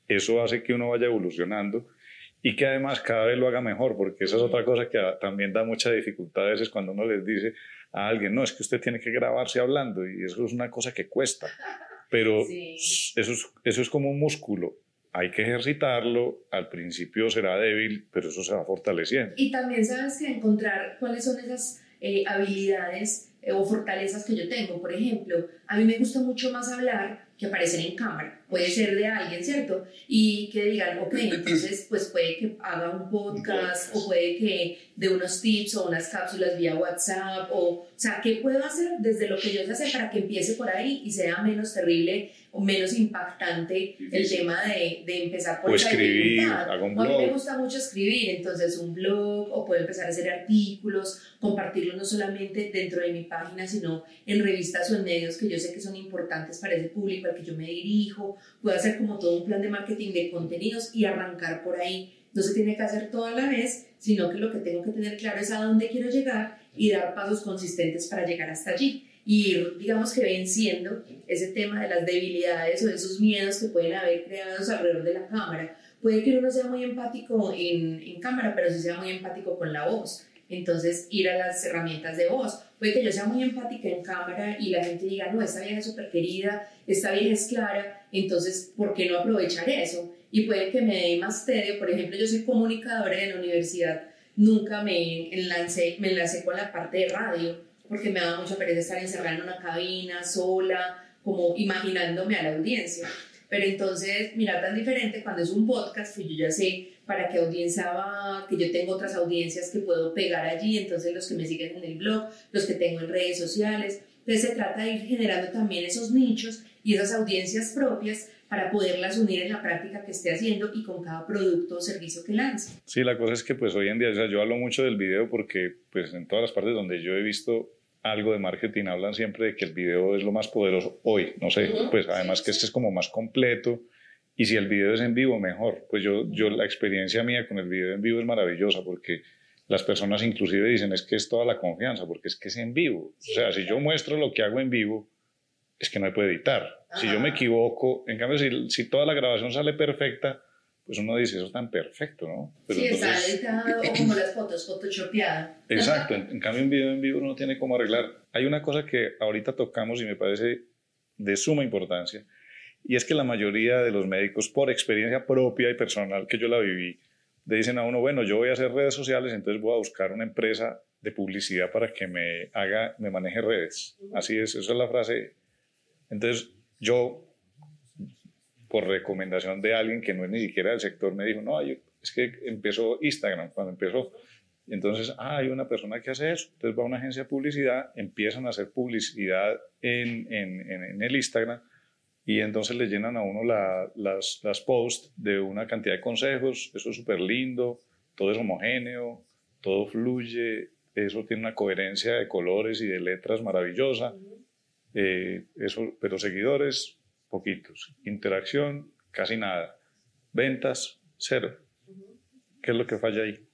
S2: eso hace que uno vaya evolucionando y que además cada vez lo haga mejor, porque esa es otra cosa que también da mucha dificultad a veces cuando uno les dice, a alguien, no, es que usted tiene que grabarse hablando y eso es una cosa que cuesta, pero eso, es, eso es como un músculo. Hay que ejercitarlo, al principio será débil, pero eso se va fortaleciendo.
S1: Y también sabes que encontrar cuáles son esas eh, habilidades eh, o fortalezas que yo tengo. Por ejemplo, a mí me gusta mucho más hablar que aparecer en cámara. Puede ser de alguien, ¿cierto? Y que digan, ok, entonces pues puede que haga un podcast o puede que dé unos tips o unas cápsulas vía WhatsApp o, o sea, ¿qué puedo hacer desde lo que yo sé hacer para que empiece por ahí y sea menos terrible o menos impactante el tema de, de empezar por
S2: o escribir, hago un blog.
S1: A mí me gusta mucho escribir, entonces un blog o puedo empezar a hacer artículos, compartirlos no solamente dentro de mi página, sino en revistas o en medios que yo sé que son importantes para ese público al que yo me dirijo. Puedo hacer como todo un plan de marketing de contenidos y arrancar por ahí. No se tiene que hacer todo a la vez, sino que lo que tengo que tener claro es a dónde quiero llegar y dar pasos consistentes para llegar hasta allí y ir, digamos que venciendo ese tema de las debilidades o de esos miedos que pueden haber creados alrededor de la cámara. Puede que uno sea muy empático en, en cámara, pero sí sea muy empático con la voz. Entonces, ir a las herramientas de voz. Puede que yo sea muy empática en cámara y la gente diga, no, esta vieja es súper querida, esta vieja es clara, entonces, ¿por qué no aprovechar eso? Y puede que me dé más tedio. Por ejemplo, yo soy comunicadora de la universidad, nunca me enlancé, me enlacé con la parte de radio porque me daba mucha pereza estar encerrada en una cabina, sola, como imaginándome a la audiencia. Pero entonces, mira, tan diferente cuando es un podcast, que yo ya sé para qué audiencia va, que yo tengo otras audiencias que puedo pegar allí, entonces los que me siguen en el blog, los que tengo en redes sociales. Entonces se trata de ir generando también esos nichos y esas audiencias propias para poderlas unir en la práctica que esté haciendo y con cada producto o servicio que lance.
S2: Sí, la cosa es que pues hoy en día, o sea, yo hablo mucho del video porque pues en todas las partes donde yo he visto algo de marketing hablan siempre de que el video es lo más poderoso hoy, no sé, pues además que este es como más completo y si el video es en vivo mejor, pues yo, yo la experiencia mía con el video en vivo es maravillosa porque las personas inclusive dicen es que es toda la confianza porque es que es en vivo, o sea, si yo muestro lo que hago en vivo es que no me puede editar, si yo me equivoco, en cambio si, si toda la grabación sale perfecta, pues uno dice, eso es tan perfecto, ¿no?
S1: sí, está editado o como las fotos, photoshopeada.
S2: Exacto, en, cambio en video en vivo uno tiene como arreglar. Hay una cosa que ahorita tocamos y me parece de suma importancia, y es que la mayoría de los médicos, por experiencia propia y personal que yo la viví, le dicen a uno, bueno, yo voy a hacer redes sociales, entonces voy a buscar una empresa de publicidad para que me haga, me maneje redes. Así es, esa es la frase. Entonces, yo por recomendación de alguien que no es ni siquiera del sector, me dijo, no, es que empezó Instagram, cuando empezó. Entonces, ah, hay una persona que hace eso. Entonces va a una agencia de publicidad, empiezan a hacer publicidad en, en, en el Instagram y entonces le llenan a uno las, las posts de una cantidad de consejos. Eso es súper lindo, todo es homogéneo, todo fluye, eso tiene una coherencia de colores y de letras maravillosa. Eh, eso, pero seguidores, poquitos. Interacción, casi nada. Ventas, cero. ¿Qué es lo que falla ahí?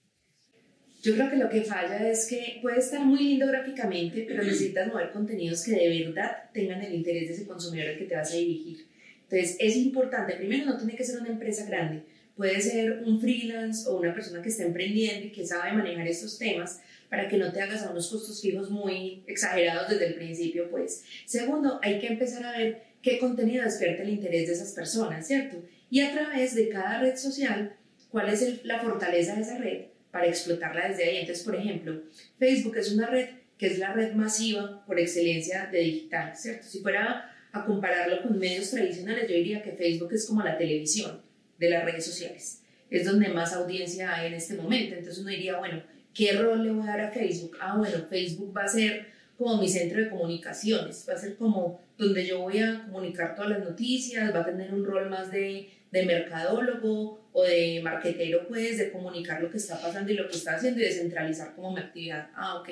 S1: Yo creo que lo que falla es que puede estar muy lindo gráficamente, pero necesitas mover contenidos que de verdad tengan el interés de ese consumidor al que te vas a dirigir. Entonces, es importante, primero, no tiene que ser una empresa grande, puede ser un freelance o una persona que está emprendiendo y que sabe manejar estos temas para que no te hagas a unos costos fijos muy exagerados desde el principio, pues. Segundo, hay que empezar a ver qué contenido despierta el interés de esas personas, ¿cierto? Y a través de cada red social, cuál es la fortaleza de esa red para explotarla desde ahí. Entonces, por ejemplo, Facebook es una red que es la red masiva por excelencia de digital, ¿cierto? Si fuera a compararlo con medios tradicionales, yo diría que Facebook es como la televisión de las redes sociales. Es donde más audiencia hay en este momento. Entonces uno diría, bueno, ¿qué rol le voy a dar a Facebook? Ah, bueno, Facebook va a ser como mi centro de comunicaciones, va a ser como donde yo voy a comunicar todas las noticias, va a tener un rol más de, de mercadólogo o de marquetero, pues, de comunicar lo que está pasando y lo que está haciendo y de centralizar como mi actividad. Ah, ok.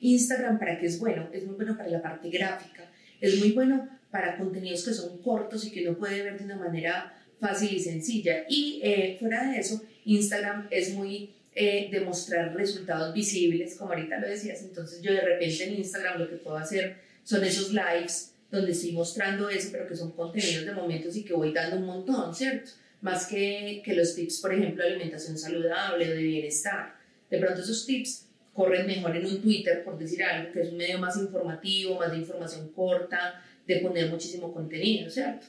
S1: Instagram, ¿para qué es bueno? Es muy bueno para la parte gráfica, es muy bueno para contenidos que son cortos y que uno puede ver de una manera fácil y sencilla. Y eh, fuera de eso, Instagram es muy eh, demostrar resultados visibles, como ahorita lo decías, entonces yo de repente en Instagram lo que puedo hacer son esos lives donde estoy mostrando eso, pero que son contenidos de momentos y que voy dando un montón, ¿cierto? Más que, que los tips, por ejemplo, de alimentación saludable o de bienestar. De pronto esos tips corren mejor en un Twitter, por decir algo, que es un medio más informativo, más de información corta, de poner muchísimo contenido, ¿cierto?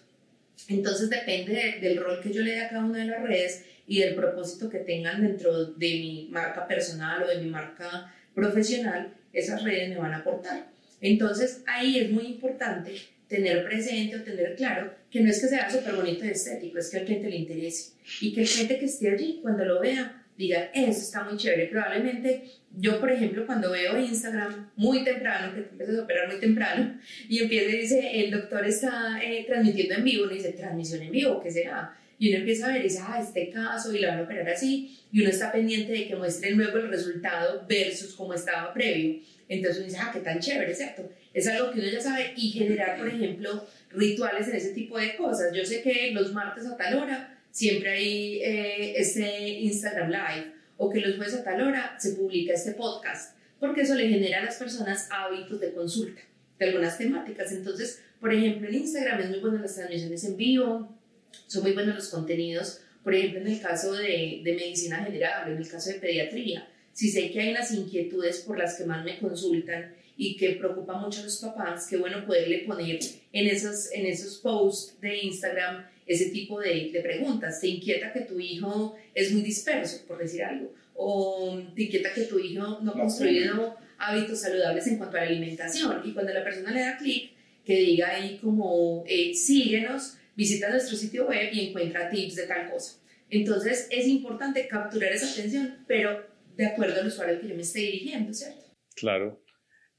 S1: Entonces depende del rol que yo le dé a cada una de las redes y del propósito que tengan dentro de mi marca personal o de mi marca profesional, esas redes me van a aportar. Entonces ahí es muy importante tener presente o tener claro que no es que sea súper bonito y estético, es que al cliente le interese y que el cliente que esté allí cuando lo vea digan, eso está muy chévere. Probablemente yo, por ejemplo, cuando veo Instagram muy temprano, que empiezas a operar muy temprano, y empieza y dice, el doctor está eh, transmitiendo en vivo, uno dice, transmisión en vivo, ¿qué será? Y uno empieza a ver dice, ah, este caso, y lo van a operar así, y uno está pendiente de que muestren luego el resultado versus cómo estaba previo. Entonces uno dice, ah, qué tan chévere, ¿cierto? Es algo que uno ya sabe y generar, por ejemplo, rituales en ese tipo de cosas. Yo sé que los martes a tal hora siempre hay eh, este Instagram Live o que los jueves a tal hora se publica este podcast, porque eso le genera a las personas hábitos de consulta de algunas temáticas. Entonces, por ejemplo, en Instagram es muy bueno las transmisiones en vivo, son muy buenos los contenidos, por ejemplo, en el caso de, de medicina general, en el caso de pediatría, si sé que hay unas inquietudes por las que más me consultan y que preocupa mucho a los papás, qué bueno poderle poner en esos, en esos posts de Instagram ese tipo de, de, preguntas. ¿Te inquieta que tu hijo es muy disperso, por decir algo? ¿O te inquieta que tu hijo no ha construido hábitos saludables en cuanto a la alimentación? Y cuando la persona le da clic, que diga ahí como, eh, síguenos, visita nuestro sitio web y encuentra tips de tal cosa. Entonces es importante capturar esa atención, pero de acuerdo al usuario al que yo me esté dirigiendo, ¿cierto?
S2: Claro.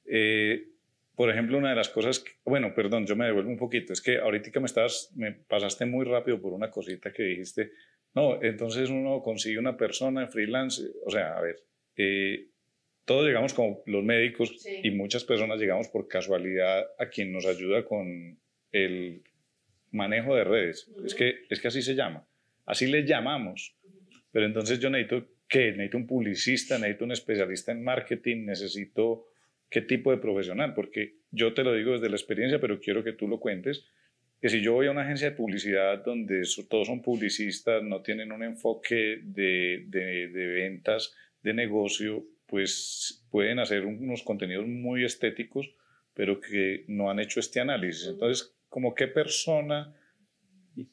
S2: Eh, por ejemplo, una de las cosas, bueno, perdón, yo me devuelvo un poquito, es que ahorita me, estás, me pasaste muy rápido por una cosita que dijiste, no, entonces uno consigue una persona en freelance, o sea, a ver, eh, todos llegamos como los médicos y muchas personas llegamos por casualidad a quien nos ayuda con el manejo de redes, es, que, es que así se llama, así le llamamos, pero entonces yo necesito que necesito un publicista, necesito un especialista en marketing, necesito qué tipo de profesional, porque yo te lo digo desde la experiencia, pero quiero que tú lo cuentes, que si yo voy a una agencia de publicidad donde todos son publicistas, no tienen un enfoque de, de, de ventas, de negocio, pues pueden hacer unos contenidos muy estéticos, pero que no han hecho este análisis. Entonces, como qué persona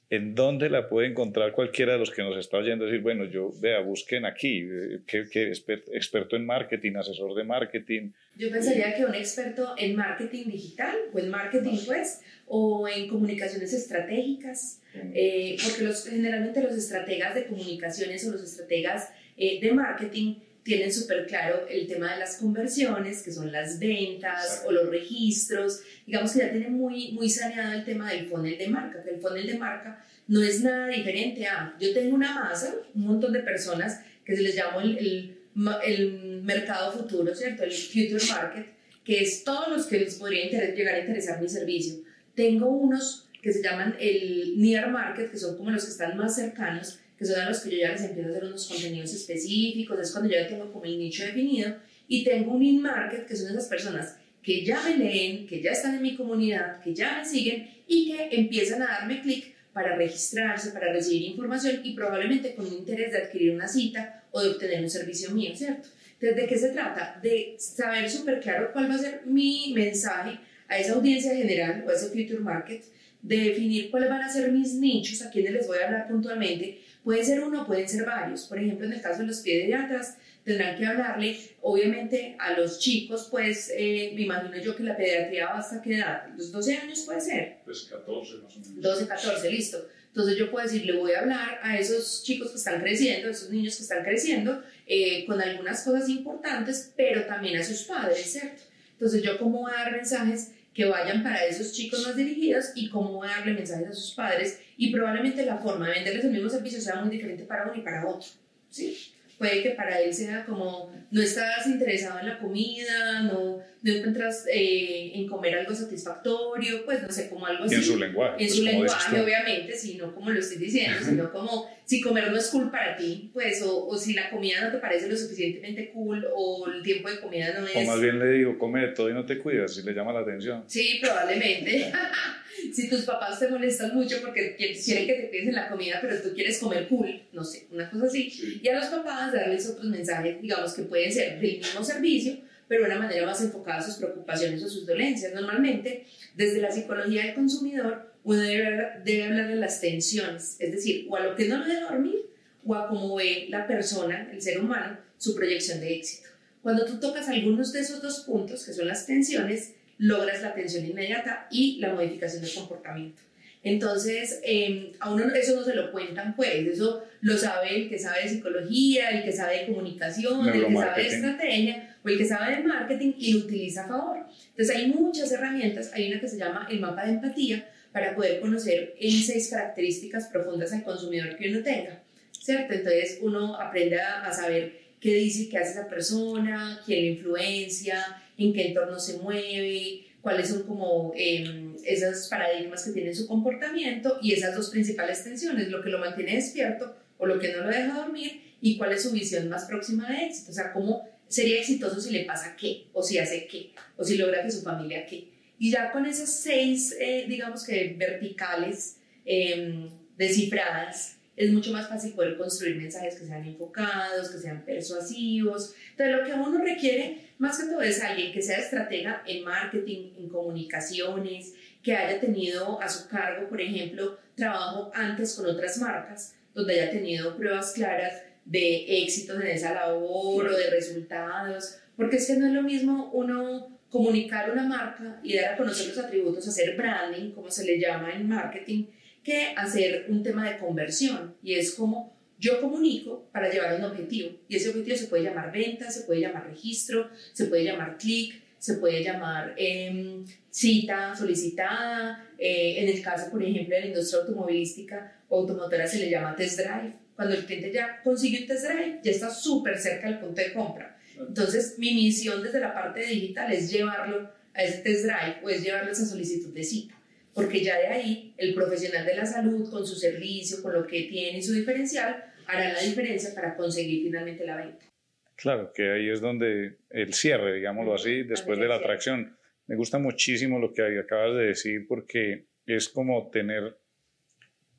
S2: ¿En dónde la puede encontrar cualquiera de los que nos está oyendo? Decir, bueno, yo, vea, busquen aquí, eh, ¿qué, experto en marketing, asesor de marketing?
S1: Yo pensaría que un experto en marketing digital o en marketing, pues, o en comunicaciones estratégicas, eh, porque los, generalmente los estrategas de comunicaciones o los estrategas eh, de marketing tienen súper claro el tema de las conversiones, que son las ventas o los registros. Digamos que ya tienen muy, muy saneado el tema del funnel de marca, que el funnel de marca no es nada diferente a, yo tengo una masa, un montón de personas que se les llama el, el, el mercado futuro, ¿cierto? El future market, que es todos los que les podría llegar a interesar mi servicio. Tengo unos que se llaman el near market, que son como los que están más cercanos, que son a los que yo ya les empiezo a hacer unos contenidos específicos, es cuando yo ya tengo como el nicho definido, y tengo un in-market, que son esas personas que ya me leen, que ya están en mi comunidad, que ya me siguen y que empiezan a darme clic para registrarse, para recibir información y probablemente con un interés de adquirir una cita o de obtener un servicio mío, ¿cierto? Entonces, ¿de qué se trata? De saber súper claro cuál va a ser mi mensaje a esa audiencia general o a ese future market, de definir cuáles van a ser mis nichos, a quienes les voy a hablar puntualmente, Puede ser uno, pueden ser varios. Por ejemplo, en el caso de los pediatras, tendrán que hablarle, obviamente, a los chicos, pues eh, me imagino yo que la pediatría va hasta qué edad, los 12 años puede ser.
S2: Pues 14 más o menos.
S1: 12, 14, listo. Entonces yo puedo decir, le voy a hablar a esos chicos que están creciendo, a esos niños que están creciendo, eh, con algunas cosas importantes, pero también a sus padres, ¿cierto? Entonces yo cómo voy a dar mensajes que vayan para esos chicos más dirigidos y cómo darle mensajes a sus padres y probablemente la forma de venderles el mismo servicio sea muy diferente para uno y para otro. ¿sí? Puede que para él sea como, no estás interesado en la comida, no, no encuentras eh, en comer algo satisfactorio, pues no sé, como algo así.
S2: en su lenguaje.
S1: En pues, su lenguaje, obviamente, sino como lo estoy diciendo, sino como si comer no es cool para ti, pues, o, o, si la comida no te parece lo suficientemente cool, o el tiempo de comida no es...
S2: O más bien le digo, come de todo y no te cuidas, si le llama la atención.
S1: Sí, probablemente. si tus papás te molestan mucho porque quieren que te piensen la comida, pero tú quieres comer cool, no sé, una cosa así. Y a los papás darles otros mensajes, digamos que pueden ser del mismo servicio, pero de una manera más enfocada a sus preocupaciones o sus dolencias. Normalmente, desde la psicología del consumidor, uno debe, debe hablar de las tensiones, es decir, o a lo que no lo deja dormir, o a cómo ve la persona, el ser humano, su proyección de éxito. Cuando tú tocas algunos de esos dos puntos, que son las tensiones, logras la atención inmediata y la modificación del comportamiento. Entonces, em, a uno eso no se lo cuentan, pues, eso lo sabe el que sabe de psicología, el que sabe de comunicación, el que sabe de estrategia o el que sabe de marketing y lo utiliza a favor. Entonces, hay muchas herramientas, hay una que se llama el mapa de empatía para poder conocer en seis características profundas al consumidor que uno tenga, ¿cierto? Entonces, uno aprende a, saber qué dice, qué hace esa persona, quién le influencia, en qué entorno se mueve, cuáles son como eh, esos paradigmas que tiene su comportamiento y esas dos principales tensiones, lo que lo mantiene despierto o lo que no lo deja dormir y cuál es su visión más próxima de éxito, o sea, cómo sería exitoso si le pasa qué, o si hace qué, o si logra que su familia qué. Y ya con esas seis, eh, digamos que verticales em, descifradas, es mucho más fácil poder construir mensajes que sean enfocados, que sean persuasivos. Entonces, lo que uno requiere más que todo es alguien que sea estratega en marketing, en comunicaciones, que haya tenido a su cargo, por ejemplo, trabajo antes con otras marcas, donde haya tenido pruebas claras de éxitos en esa labor o de resultados, porque es que no es lo mismo uno comunicar una marca y dar a conocer los atributos, hacer branding, como se le llama en marketing, que hacer un tema de conversión. Y es como yo comunico para llevar un objetivo. Y ese objetivo se puede llamar venta, se puede llamar registro, se puede llamar clic, se puede llamar em, cita solicitada, eh, en el caso por ejemplo de la industria automovilística o automotora se le llama test drive, cuando el cliente ya consigue un test drive ya está súper cerca del punto de compra. Entonces mi misión desde la parte digital es llevarlo a ese test drive o es llevarlo a esa solicitud de cita porque ya de ahí el profesional de la salud con su servicio, con lo que tiene y su diferencial, hará la diferencia para conseguir finalmente la venta.
S2: Claro, que ahí es donde el cierre, digámoslo así, después de la atracción. Me gusta muchísimo lo que acabas de decir porque es como tener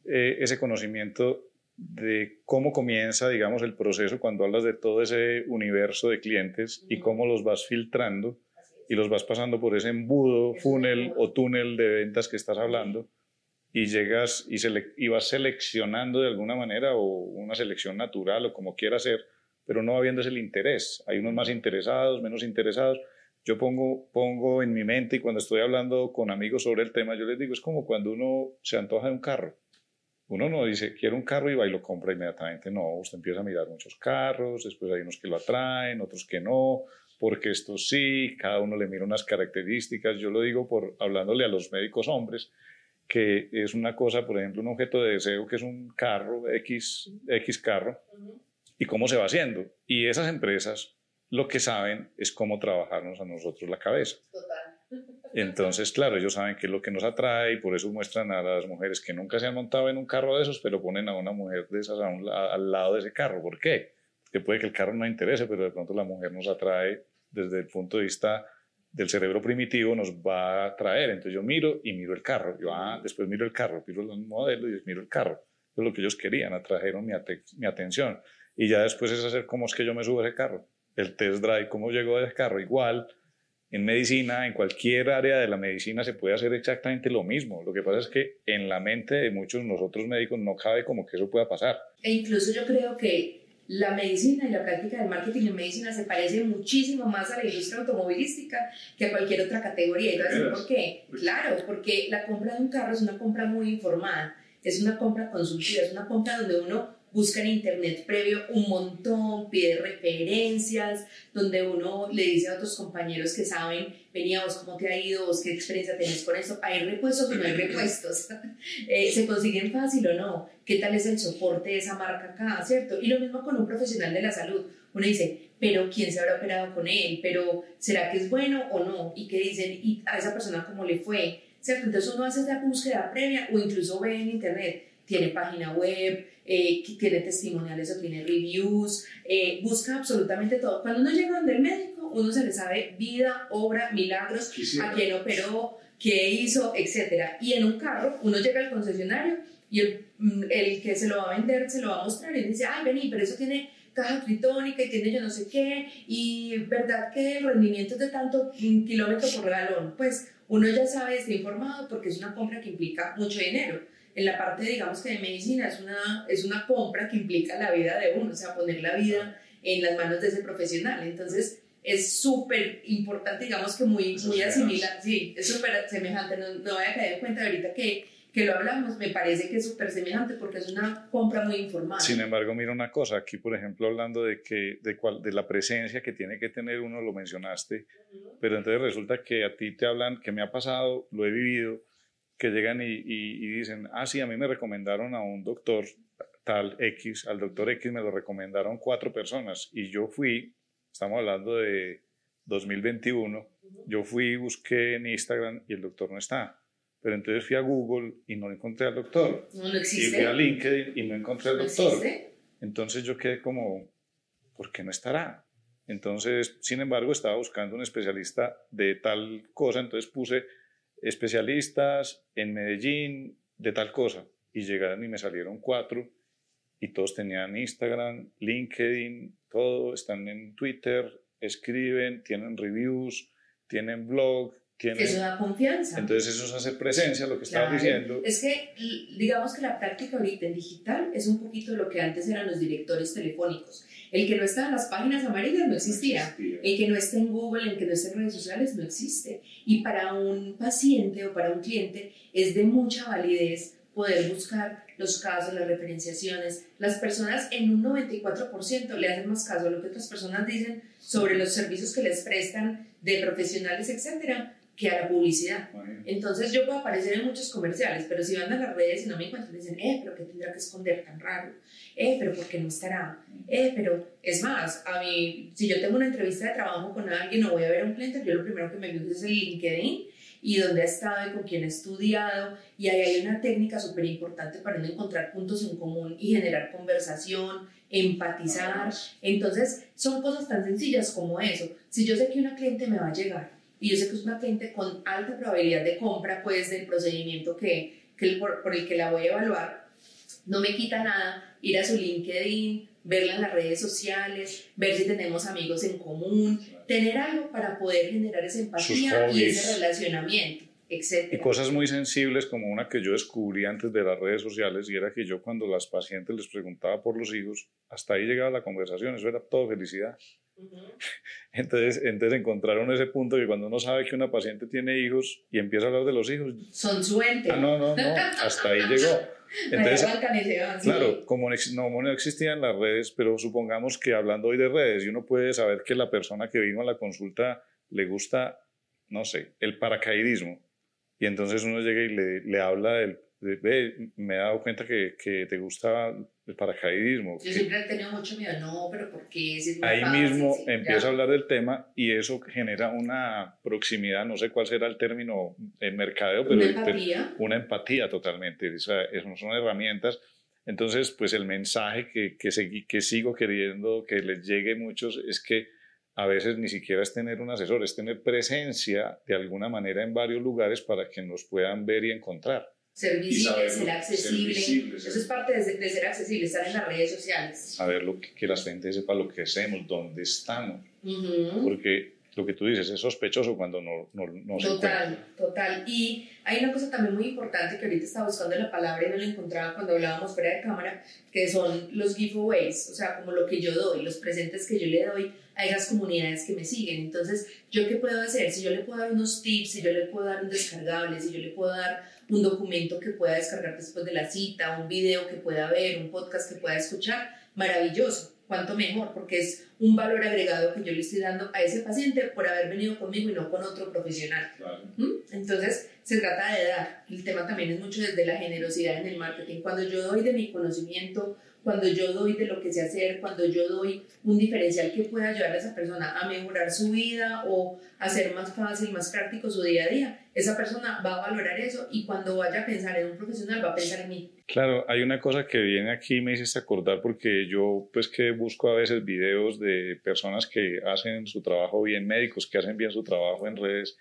S2: eh, ese conocimiento de cómo comienza, digamos, el proceso cuando hablas de todo ese universo de clientes y cómo los vas filtrando y los vas pasando por ese embudo, funnel o túnel de ventas que estás hablando y llegas y, y vas seleccionando de alguna manera o una selección natural o como quiera ser, pero no habiendo ese interés. Hay unos más interesados, menos interesados. Yo pongo, pongo en mi mente y cuando estoy hablando con amigos sobre el tema, yo les digo, es como cuando uno se antoja de un carro. Uno no dice, quiero un carro y va y lo compra inmediatamente. No, usted empieza a mirar muchos carros, después hay unos que lo atraen, otros que no, porque esto sí, cada uno le mira unas características. Yo lo digo por hablándole a los médicos hombres, que es una cosa, por ejemplo, un objeto de deseo que es un carro, X, X carro, y cómo se va haciendo. Y esas empresas lo que saben es cómo trabajarnos a nosotros la cabeza. Entonces, claro, ellos saben qué es lo que nos atrae y por eso muestran a las mujeres que nunca se han montado en un carro de esos, pero ponen a una mujer de esas al lado de ese carro. ¿Por qué? que puede que el carro no interese, pero de pronto la mujer nos atrae desde el punto de vista del cerebro primitivo, nos va a atraer. Entonces yo miro y miro el carro. Yo, ah, después miro el carro, miro el modelo y miro el carro. Eso es lo que ellos querían, atrajeron mi, atención. Y ya después es hacer cómo es que yo me subo a ese carro. El test drive, cómo llego a ese carro. Igual, en medicina, en cualquier área de la medicina se puede hacer exactamente lo mismo. Lo que pasa es que en la mente de muchos de nosotros médicos no cabe como que eso pueda pasar.
S1: E incluso yo creo que la medicina y la práctica del marketing en medicina se parece muchísimo más a la industria automovilística que a cualquier otra categoría. ¿Y decir por qué? Claro, porque la compra de un carro es una compra muy informada, es una compra consultiva, es una compra donde uno busca en internet previo un montón, pide referencias, donde uno le dice a otros compañeros que saben, venía vos cómo te ha ido, vos qué experiencia tenés con eso, hay repuestos o no hay repuestos, eh, se consiguen fácil o no, qué tal es el soporte de esa marca acá, ¿cierto? Y lo mismo con un profesional de la salud, uno dice, pero ¿quién se habrá operado con él? ¿Pero será que es bueno o no? ¿Y qué dicen? ¿Y a esa persona cómo le fue? ¿Cierto? Entonces uno hace esa búsqueda previa o incluso ve en internet, tiene página web, eh, tiene testimoniales o tiene reviews, eh, busca absolutamente todo. Cuando uno llega donde el médico, uno se le sabe vida, obra, milagros, a quién operó, qué hizo, etc. Y en un carro, uno llega al concesionario y el, mm, el, que se lo va a vender se lo va a mostrar y dice, ay, vení, pero eso tiene caja tritónica y tiene yo no sé qué, y verdad que el rendimiento es de tanto kilómetro por galón, pues uno ya sabe, está informado porque es una compra que implica mucho dinero en la parte, digamos que de medicina, es una, es una compra que implica la vida de uno, o sea, poner la vida en las manos de ese profesional. Entonces, es súper importante, digamos que muy, muy asimilable, sí, es súper semejante, no, no voy a caer en cuenta ahorita que, que lo hablamos, me parece que es súper semejante porque es una compra muy informal.
S2: Sin embargo, mira una cosa, aquí por ejemplo hablando de, que, de, cual, de la presencia que tiene que tener uno, lo mencionaste, pero entonces resulta que a ti te hablan, que me ha pasado, lo he vivido, que llegan y, y, y dicen, ah, sí, a mí me recomendaron a un doctor tal X, al doctor X me lo recomendaron cuatro personas y yo fui, estamos hablando de 2021, yo fui, busqué en Instagram y el doctor no está. Pero entonces fui a Google y no encontré al doctor.
S1: No, existe.
S2: Y fui a LinkedIn y no encontré al doctor. Entonces yo quedé como, ¿por qué no estará? Entonces, sin embargo, estaba buscando un especialista de tal cosa, entonces puse especialistas en Medellín de tal cosa y llegaron y me salieron cuatro y todos tenían Instagram, LinkedIn, todo, están en Twitter, escriben, tienen reviews, tienen blog.
S1: Eso da confianza.
S2: Entonces eso es hacer presencia, lo que estabas diciendo.
S1: Es que digamos que la práctica ahorita en digital es un poquito lo que antes eran los directores telefónicos. El que no está en las páginas amarillas no existía. El que no está en Google, el que no está en redes sociales no existe. Y para un paciente o para un cliente es de mucha validez poder buscar los casos, las referenciaciones. Las personas en un 94% le hacen más caso a lo que otras personas dicen sobre los servicios que les prestan de profesionales, etcétera, que a la publicidad. Entonces yo puedo aparecer en muchos comerciales, pero si van a las redes y no me encuentran, dicen, eh, pero ¿qué tendrá que esconder tan raro? Eh, pero ¿por qué no estará? Eh, pero es más, a mí, si yo tengo una entrevista de trabajo con alguien o voy a ver a un cliente, yo lo primero que me fijo es el LinkedIn y dónde ha estado y con quién ha estudiado. Y ahí hay una técnica súper importante para encontrar puntos en común y generar conversación, empatizar. Entonces, son cosas tan sencillas como eso. Si yo sé que una cliente me va a llegar y yo sé que es una cliente con alta probabilidad de compra, pues del procedimiento que, que por, por el que la voy a evaluar, no me quita nada ir a su LinkedIn, verla en las redes sociales, ver si tenemos amigos en común, tener algo para poder generar esa empatía y ese relacionamiento. etc.
S2: Y cosas muy sensibles como una que yo descubrí antes de las redes sociales y era que yo cuando las pacientes les preguntaba por los hijos, hasta ahí llegaba la conversación, eso era todo felicidad. Entonces, entonces encontraron ese punto que cuando uno sabe que una paciente tiene hijos y empieza a hablar de los hijos...
S1: Son suerte.
S2: Ah, no, no, no, hasta ahí llegó. Entonces, claro, como no, no existían las redes, pero supongamos que hablando hoy de redes, y uno puede saber que la persona que vino a la consulta le gusta, no sé, el paracaidismo, y entonces uno llega y le, le habla del ve, me he dado cuenta que, que, te gusta el paracaidismo.
S1: Yo siempre he tenido mucho miedo, no, pero ¿por qué?
S2: Ahí mismo empieza a hablar del tema y eso genera una proximidad, no sé cuál será el término en mercadeo, pero...
S1: Una empatía.
S2: Una empatía totalmente, o sea, son herramientas. Entonces, pues el mensaje que, que, que sigo queriendo que les llegue a muchos es que a veces ni siquiera es tener un asesor, es tener presencia de alguna manera en varios lugares para que nos puedan ver y encontrar
S1: ser visible, ser accesible. Eso es parte de, ser accesible, estar en las redes sociales.
S2: Saber lo que, que la gente sepa lo que hacemos, dónde estamos. Porque lo que tú dices es sospechoso cuando no, no, no
S1: Total, total. Y hay una cosa también muy importante que ahorita estaba buscando la palabra y no la encontraba cuando hablábamos fuera de cámara, que son los giveaways, o sea, como lo que yo doy, los presentes que yo le doy a esas comunidades que me siguen. Entonces, ¿yo qué puedo hacer? Si yo le puedo dar unos tips, si yo le puedo dar un descargable, si yo le puedo dar un documento que pueda descargar después de la cita, un video que pueda ver, un podcast que pueda escuchar, maravilloso, cuanto mejor, porque es un valor agregado que yo le estoy dando a ese paciente por haber venido conmigo y no con otro profesional. ¿Mm? Entonces, se trata de dar. El tema también es mucho desde la generosidad en el marketing. Cuando yo doy de mi conocimiento, cuando yo doy de lo que sé hacer, cuando yo doy un diferencial que pueda ayudar a esa persona a mejorar su vida o hacer más fácil, más práctico su día a día, esa persona va a valorar eso y cuando vaya a pensar en un profesional va a pensar en mí.
S2: Claro, hay una cosa que viene aquí me hiciste acordar porque yo pues que busco a veces videos de personas que hacen su trabajo bien, médicos que hacen bien su trabajo en redes,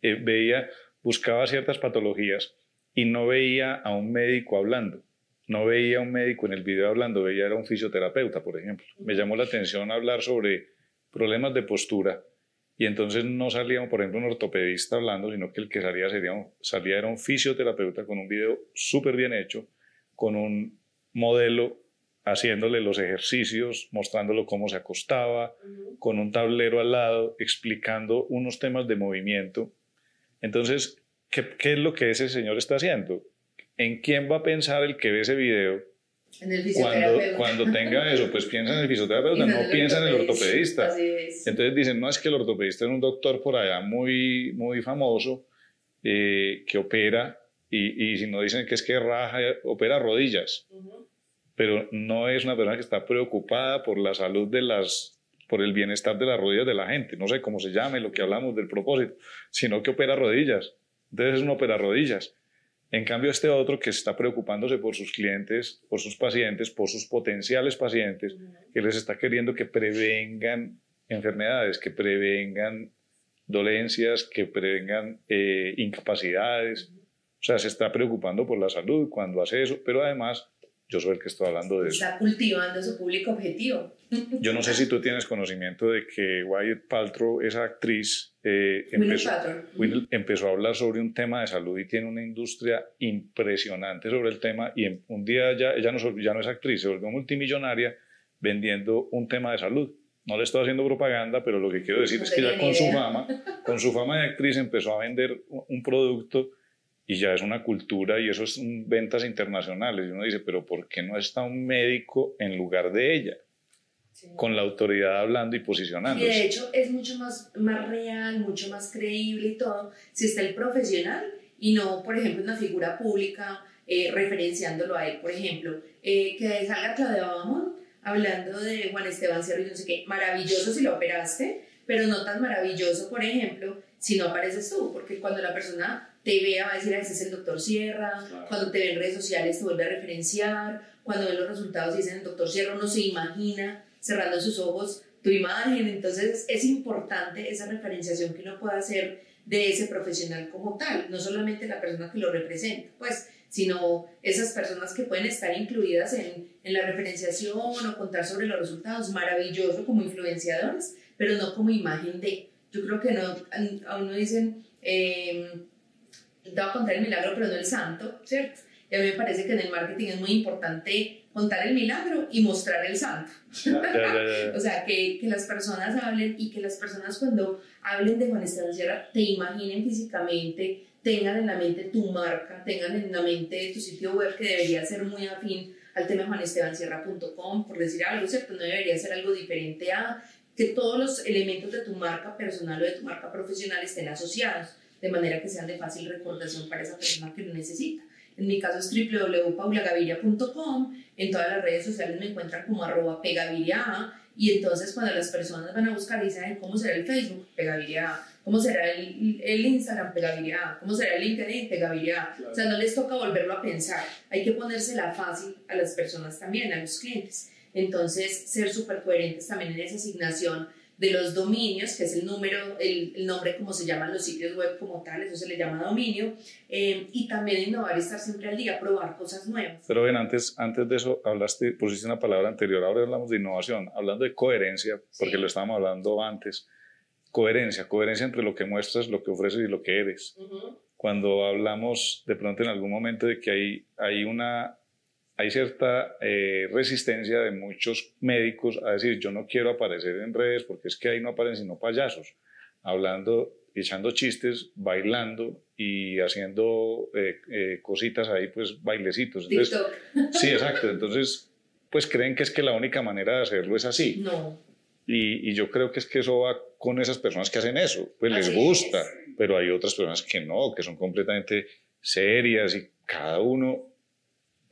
S2: eh, veía, buscaba ciertas patologías y no veía a un médico hablando no veía a un médico en el video hablando, veía era un fisioterapeuta, por ejemplo. Me llamó la atención hablar sobre problemas de postura y entonces no salía, por ejemplo, un ortopedista hablando, sino que el que salía, sería salía era un fisioterapeuta con un video súper bien hecho, con un modelo haciéndole los ejercicios, mostrándolo cómo se acostaba, con un tablero al lado, explicando unos temas de movimiento. Entonces, ¿qué, ¿qué, es lo que ese señor está haciendo? ¿En quién va a pensar el que ve ese video?
S1: En el
S2: cuando, cuando tenga eso, pues piensa en el fisioterapeuta, no, piensa en el ortopedista. Entonces dicen, no es que el ortopedista es un doctor por allá muy, muy famoso eh, que opera y, y, si no dicen que es que raja, opera rodillas. Pero no es una persona que está preocupada por la salud de las por el bienestar de las rodillas de la gente, no sé cómo se llame, lo que hablamos del propósito, sino que opera rodillas. Entonces es un opera rodillas. En cambio, este otro que está preocupándose por sus clientes, por sus pacientes, por sus potenciales pacientes, que les está queriendo que prevengan enfermedades, que prevengan dolencias, que prevengan eh, incapacidades. O sea, se está preocupando por la salud cuando hace eso, pero además yo soy el que estoy hablando de
S1: eso. Está cultivando su público objetivo.
S2: Yo no sé si tú tienes conocimiento de que Wyatt Paltrow, esa actriz, eh, empezó, empezó, a hablar sobre un tema de salud y tiene una industria impresionante sobre el tema y un día ya, ella no, ya no es actriz, se volvió multimillonaria vendiendo un tema de salud. No le estoy haciendo propaganda, pero lo que quiero decir es que ya con su fama, con su fama de actriz empezó a vender un producto y ya es una cultura y eso es ventas internacionales. Y uno dice, pero ¿por qué no está un médico en lugar de ella? Con la autoridad hablando y posicionando.
S1: Y de hecho es mucho más, más real, mucho más creíble y todo, si está el profesional y no, por ejemplo, una figura pública eh, referenciándolo a él, por ejemplo, eh, que salga Claudia Bamón hablando de Juan Esteban Cerro y no sé qué, maravilloso si lo operaste, pero no tan maravilloso, por ejemplo, si no apareces tú, porque cuando la persona te vea, va a decir, ah, ese es el doctor Sierra, cuando te ve en redes sociales te vuelve a referenciar, cuando ve los resultados y dicen el doctor Sierra, uno se imagina cerrando sus ojos tu imagen, entonces es importante esa referenciación que uno pueda hacer de ese profesional como tal, no solamente la persona que lo representa, pues, sino esas personas que pueden estar incluidas en, en la referenciación o contar sobre los resultados, maravilloso como influenciadores, pero no como imagen de, yo creo que no, a uno dicen, eh, te voy a contar el milagro, pero no el santo, ¿cierto? Y a mí me parece que en el marketing es muy importante contar el milagro y mostrar el santo. o sea, que, que, las personas hablen y que las personas cuando hablen de Juan Esteban Sierra te imaginen físicamente, tengan en la mente tu marca, tengan en la mente tu sitio web que debería ser muy afín al tema juanestebansierra.com, por decir algo, ¿cierto? No debería ser algo diferente a que todos los elementos de tu marca personal o de tu marca profesional estén asociados de manera que sean de fácil recordación para esa persona que lo necesita. En mi caso es www.paulagaviria.com, en todas las redes sociales me encuentran como arroba pegaviria y entonces cuando las personas van a buscar y dicen cómo será el Facebook, pegaviria cómo será el, el Instagram, pegaviria cómo será el LinkedIn, pegaviria o sea, no les toca volverlo a pensar, hay que ponérsela fácil a las personas también, a los clientes. Entonces, ser súper coherentes también en esa asignación de los dominios, que es el número, el, nombre como se llaman los sitios web como tal, eso se le llama dominio, eh, y también innovar y estar siempre al día, probar cosas nuevas.
S2: Pero bien, antes, antes de eso hablaste, pusiste una palabra anterior, ahora hablamos de innovación, hablando de coherencia, porque lo estábamos hablando antes, coherencia, coherencia entre lo que muestras, lo que ofreces y lo que eres. Cuando hablamos de pronto en algún momento de que hay, hay una hay cierta eh, resistencia de muchos médicos a decir, yo no quiero aparecer en redes porque es que ahí no aparecen sino payasos, hablando, echando chistes, bailando y haciendo eh, eh, cositas ahí, pues bailecitos. sí, exacto. Entonces, pues creen que es que la única manera de hacerlo es así.
S1: No.
S2: Y, y yo creo que es que eso va con esas personas que hacen eso, pues les gusta, pero hay otras personas que no, que son completamente serias y cada uno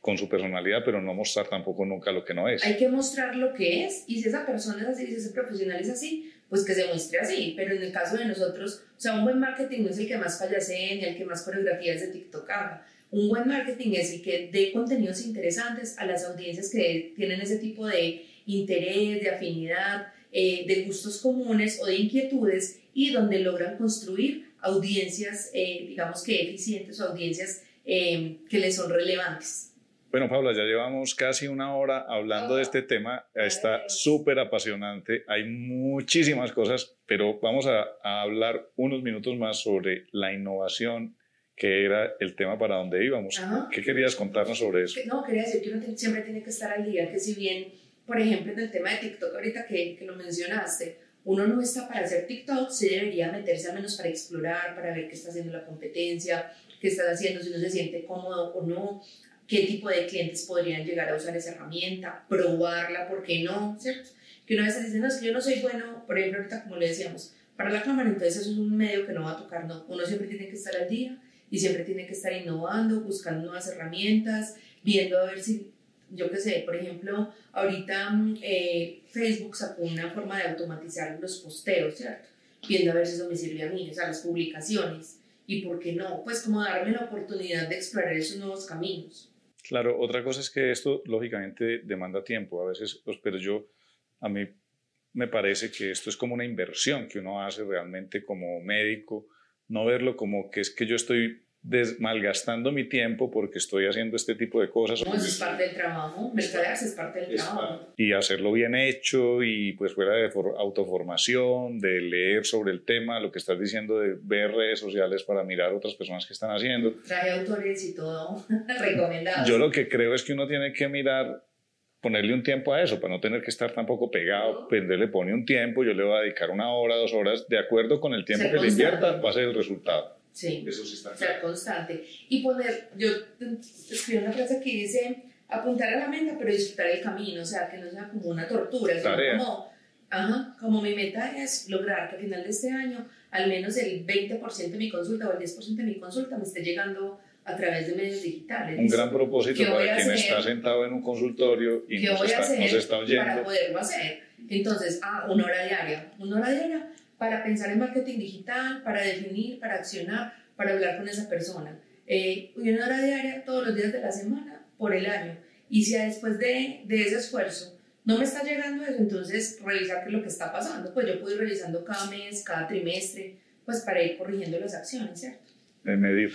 S2: con su personalidad, pero no mostrar tampoco nunca lo que no es.
S1: Hay que mostrar lo que es, y si esa persona es así, si ese profesional es así, pues que se muestre así, pero en el caso de nosotros, o sea, un buen marketing no es el que más payasee ni el que más coreografías de TikTok haga. Un buen marketing es el que dé contenidos interesantes a las audiencias que tienen ese tipo de interés, de afinidad, eh, de gustos comunes o de inquietudes y donde logran construir audiencias, eh, digamos que eficientes o audiencias eh, que les son relevantes.
S2: Bueno, Paula, ya llevamos casi una hora hablando de este tema. Está súper apasionante. Hay muchísimas cosas, pero vamos a, hablar unos minutos más sobre la innovación, que era el tema para donde íbamos. ¿Qué querías contarnos sobre eso?
S1: No, quería decir que uno siempre tiene que estar al día, que si bien, por ejemplo, en el tema de TikTok, ahorita que, que lo mencionaste, uno no está para hacer TikTok, sí debería meterse al menos para explorar, para ver qué está haciendo la competencia, qué estás haciendo, si no se siente cómodo o no, qué tipo de clientes podrían llegar a usar esa herramienta, probarla, ¿por qué no? ¿Cierto? Que una vez dice, no, es que yo no soy bueno, por ejemplo, ahorita como le decíamos, para la cámara, entonces eso es un medio que no va a tocar, no. Uno siempre tiene que estar al día y siempre tiene que estar innovando, buscando nuevas herramientas, viendo a ver si, yo qué sé, por ejemplo, ahorita mm, eh, Facebook sacó una forma de automatizar los posteos, ¿cierto? Viendo a ver si eso me sirve a mí, o sea, las publicaciones. Y por qué no, pues como darme la oportunidad de explorar esos nuevos caminos.
S2: Claro, otra cosa es que esto lógicamente demanda tiempo, a veces, pues, pero yo, a mí me parece que esto es como una inversión que uno hace realmente como médico, no verlo como que es que yo estoy malgastando mi tiempo porque estoy haciendo este tipo de cosas.
S1: No, eso es parte del trabajo, mercadearse es parte del trabajo.
S2: Y hacerlo bien hecho y pues fuera de autoformación, de leer sobre el tema, lo que estás diciendo de ver redes sociales para mirar otras personas que están haciendo.
S1: Trae autores y todo recomendado.
S2: Yo lo que creo es que uno tiene que mirar ponerle un tiempo a eso, para no tener que estar tampoco pegado, pues le pone un tiempo, yo le voy a dedicar una hora, dos horas, de acuerdo con el tiempo que le invierta, va a ser el resultado.
S1: Sí, eso sí está ser constante. Y poner, yo escribí una frase que dice, apuntar a la meta, pero disfrutar el camino, o sea, que no sea como una tortura, sino como, ajá, como mi meta es lograr que al final de este año al menos el 20% de mi consulta o el 10% de mi consulta me esté llegando a través de medios digitales.
S2: Un gran propósito para quien está sentado en un consultorio y nos está, nos está, oyendo.
S1: Para poderlo hacer. Entonces, ah, una hora diaria. Una hora diaria para pensar en marketing digital, para definir, para accionar, para hablar con esa persona. Eh, una hora diaria todos los días de la semana por el año. Y si después de, de ese esfuerzo no me está llegando eso, entonces revisar qué es lo que está pasando. Pues yo puedo ir revisando cada mes, cada trimestre, pues para ir corrigiendo las acciones, ¿cierto?
S2: De medir.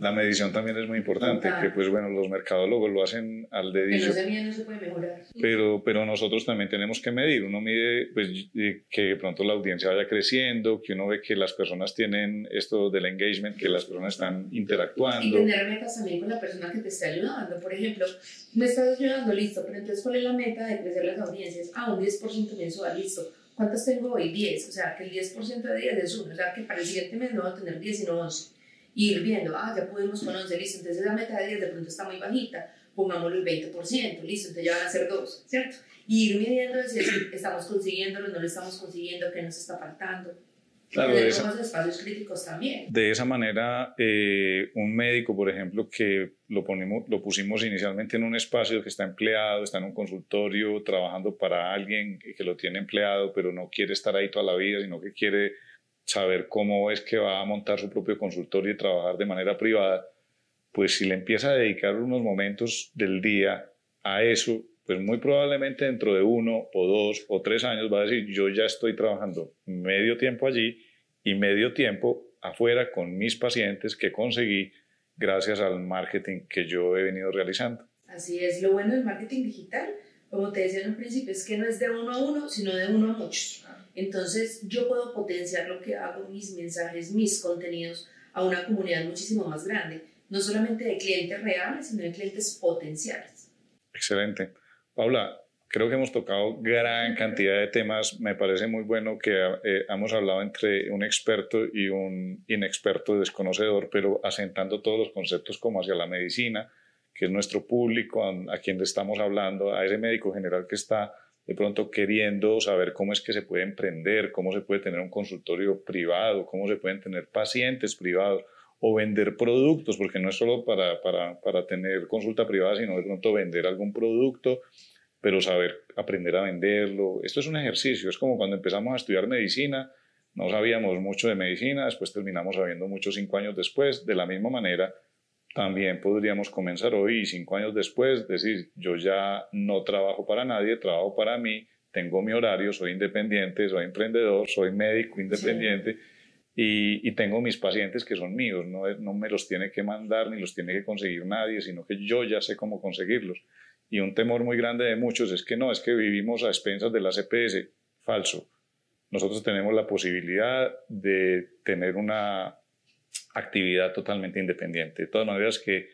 S2: La medición también es muy importante, que pues bueno, los mercadólogos lo hacen al dedillo.
S1: Que no se no se puede mejorar.
S2: Pero, pero nosotros también tenemos que medir. Uno mide pues, que de pronto la audiencia vaya creciendo, que uno ve que las personas tienen esto del engagement, que las personas están interactuando.
S1: Y tener metas también con la persona que te está ayudando. Por ejemplo, me estás ayudando, listo, pero entonces ¿cuál es la meta de crecer las audiencias? Ah, un 10% mensual, listo. ¿Cuántas tengo hoy? 10. O sea, que el 10% de 10 es uno. O sea, que para el siguiente mes no voy a tener 10, sino 11 y ir viendo, ah, ya pudimos con 11, listo, entonces la meta de 10 de pronto está muy bajita, pongámosle el 20%, listo, entonces ya van a ser 2, ¿cierto? Y ir midiendo si estamos consiguiéndolo, no lo estamos consiguiendo, qué nos está faltando. Claro, de esa, espacios críticos también.
S2: De esa manera, eh, un médico, por ejemplo, que lo, ponemos, lo pusimos inicialmente en un espacio que está empleado, está en un consultorio trabajando para alguien que lo tiene empleado, pero no quiere estar ahí toda la vida, sino que quiere saber cómo es que va a montar su propio consultorio y trabajar de manera privada, pues si le empieza a dedicar unos momentos del día a eso, pues muy probablemente dentro de uno o dos o tres años va a decir, yo ya estoy trabajando medio tiempo allí y medio tiempo afuera con mis pacientes que conseguí gracias al marketing que yo he venido realizando.
S1: Así es, lo bueno del marketing digital, como te decía en un principio, es que no es de uno a uno, sino de uno a muchos. Entonces yo puedo potenciar lo que hago, mis mensajes, mis contenidos a una comunidad muchísimo más grande, no solamente de clientes reales, sino de clientes potenciales.
S2: Excelente. Paula, creo que hemos tocado gran cantidad de temas. Me parece muy bueno que eh, hemos hablado entre un experto y un inexperto desconocedor, pero asentando todos los conceptos como hacia la medicina, que es nuestro público, a, a quien le estamos hablando, a ese médico general que está de pronto queriendo saber cómo es que se puede emprender, cómo se puede tener un consultorio privado, cómo se pueden tener pacientes privados o vender productos, porque no es solo para, para, para tener consulta privada, sino de pronto vender algún producto, pero saber aprender a venderlo. Esto es un ejercicio, es como cuando empezamos a estudiar medicina, no sabíamos mucho de medicina, después terminamos sabiendo mucho cinco años después, de la misma manera también podríamos comenzar hoy y cinco años después, decir, yo ya no trabajo para nadie, trabajo para mí, tengo mi horario, soy independiente, soy emprendedor, soy médico independiente y, y, tengo mis pacientes que son míos, no, no me los tiene que mandar ni los tiene que conseguir nadie, sino que yo ya sé cómo conseguirlos. Y un temor muy grande de muchos es que no, es que vivimos a expensas de la CPS. Falso. Nosotros tenemos la posibilidad de tener una actividad totalmente independiente. De todas maneras que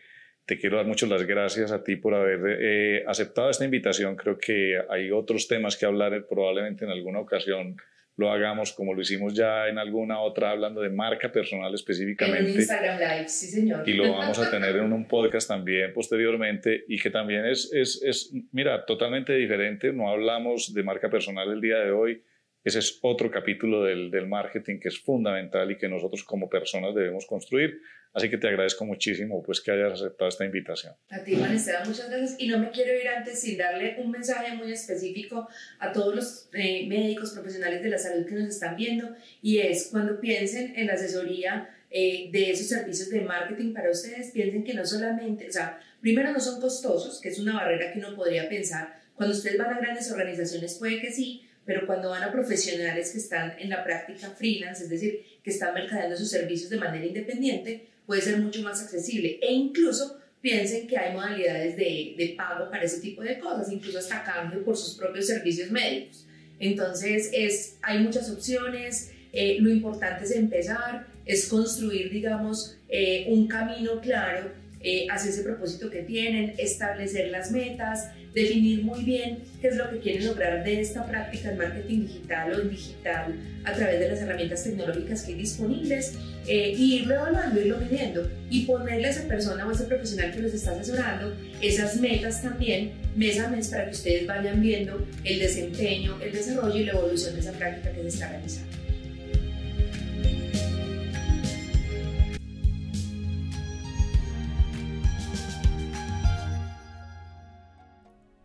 S2: te quiero dar muchas las gracias a ti por haber eh, aceptado esta invitación. Creo que hay otros temas que hablar probablemente en alguna ocasión lo hagamos como lo hicimos ya en alguna otra, hablando de marca personal específicamente.
S1: En Instagram Live, sí señor.
S2: Y lo vamos a tener en un podcast también posteriormente y que también es, es, es, mira, totalmente diferente. No hablamos de marca personal el día de hoy. Ese es otro capítulo del, del marketing que es fundamental y que nosotros como personas debemos construir. Así que te agradezco muchísimo pues que hayas aceptado esta invitación.
S1: A ti, Juan Esteban, muchas gracias. Y no me quiero ir antes sin darle un mensaje muy específico a todos los eh, médicos profesionales de la salud que nos están viendo y es cuando piensen en la asesoría eh, de esos servicios de marketing para ustedes, piensen que no solamente, o sea, primero no son costosos, que es una barrera que uno podría pensar. Cuando ustedes van a grandes organizaciones puede que sí, pero cuando van a profesionales que están en la práctica freelance, es decir, que están mercadeando sus servicios de manera independiente, puede ser mucho más accesible e incluso piensen que hay modalidades de, de pago para ese tipo de cosas, incluso hasta cambio por sus propios servicios médicos. Entonces, es, hay muchas opciones, eh, lo importante es empezar, es construir, digamos, eh, un camino claro eh, hacia ese propósito que tienen, establecer las metas, definir muy bien qué es lo que quieren lograr de esta práctica en marketing digital o en digital a través de las herramientas tecnológicas que hay disponibles eh, y irlo evaluando, irlo midiendo y ponerle a esa persona o a ese profesional que los está asesorando esas metas también mes a mes para que ustedes vayan viendo el desempeño, el desarrollo y la evolución de esa práctica que se está realizando.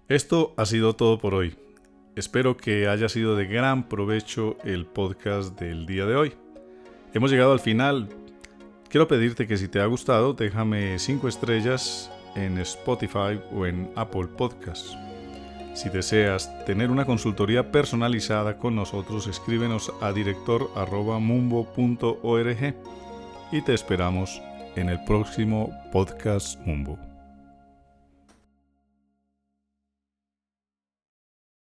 S2: Esto ha sido todo por hoy. Espero que haya sido de gran provecho el podcast del día de hoy. Hemos llegado al final. Quiero pedirte que si te ha gustado, déjame 5 estrellas en Spotify o en Apple Podcasts. Si deseas tener una consultoría personalizada con nosotros, escríbenos a director.mumbo.org y te esperamos en el próximo podcast Mumbo.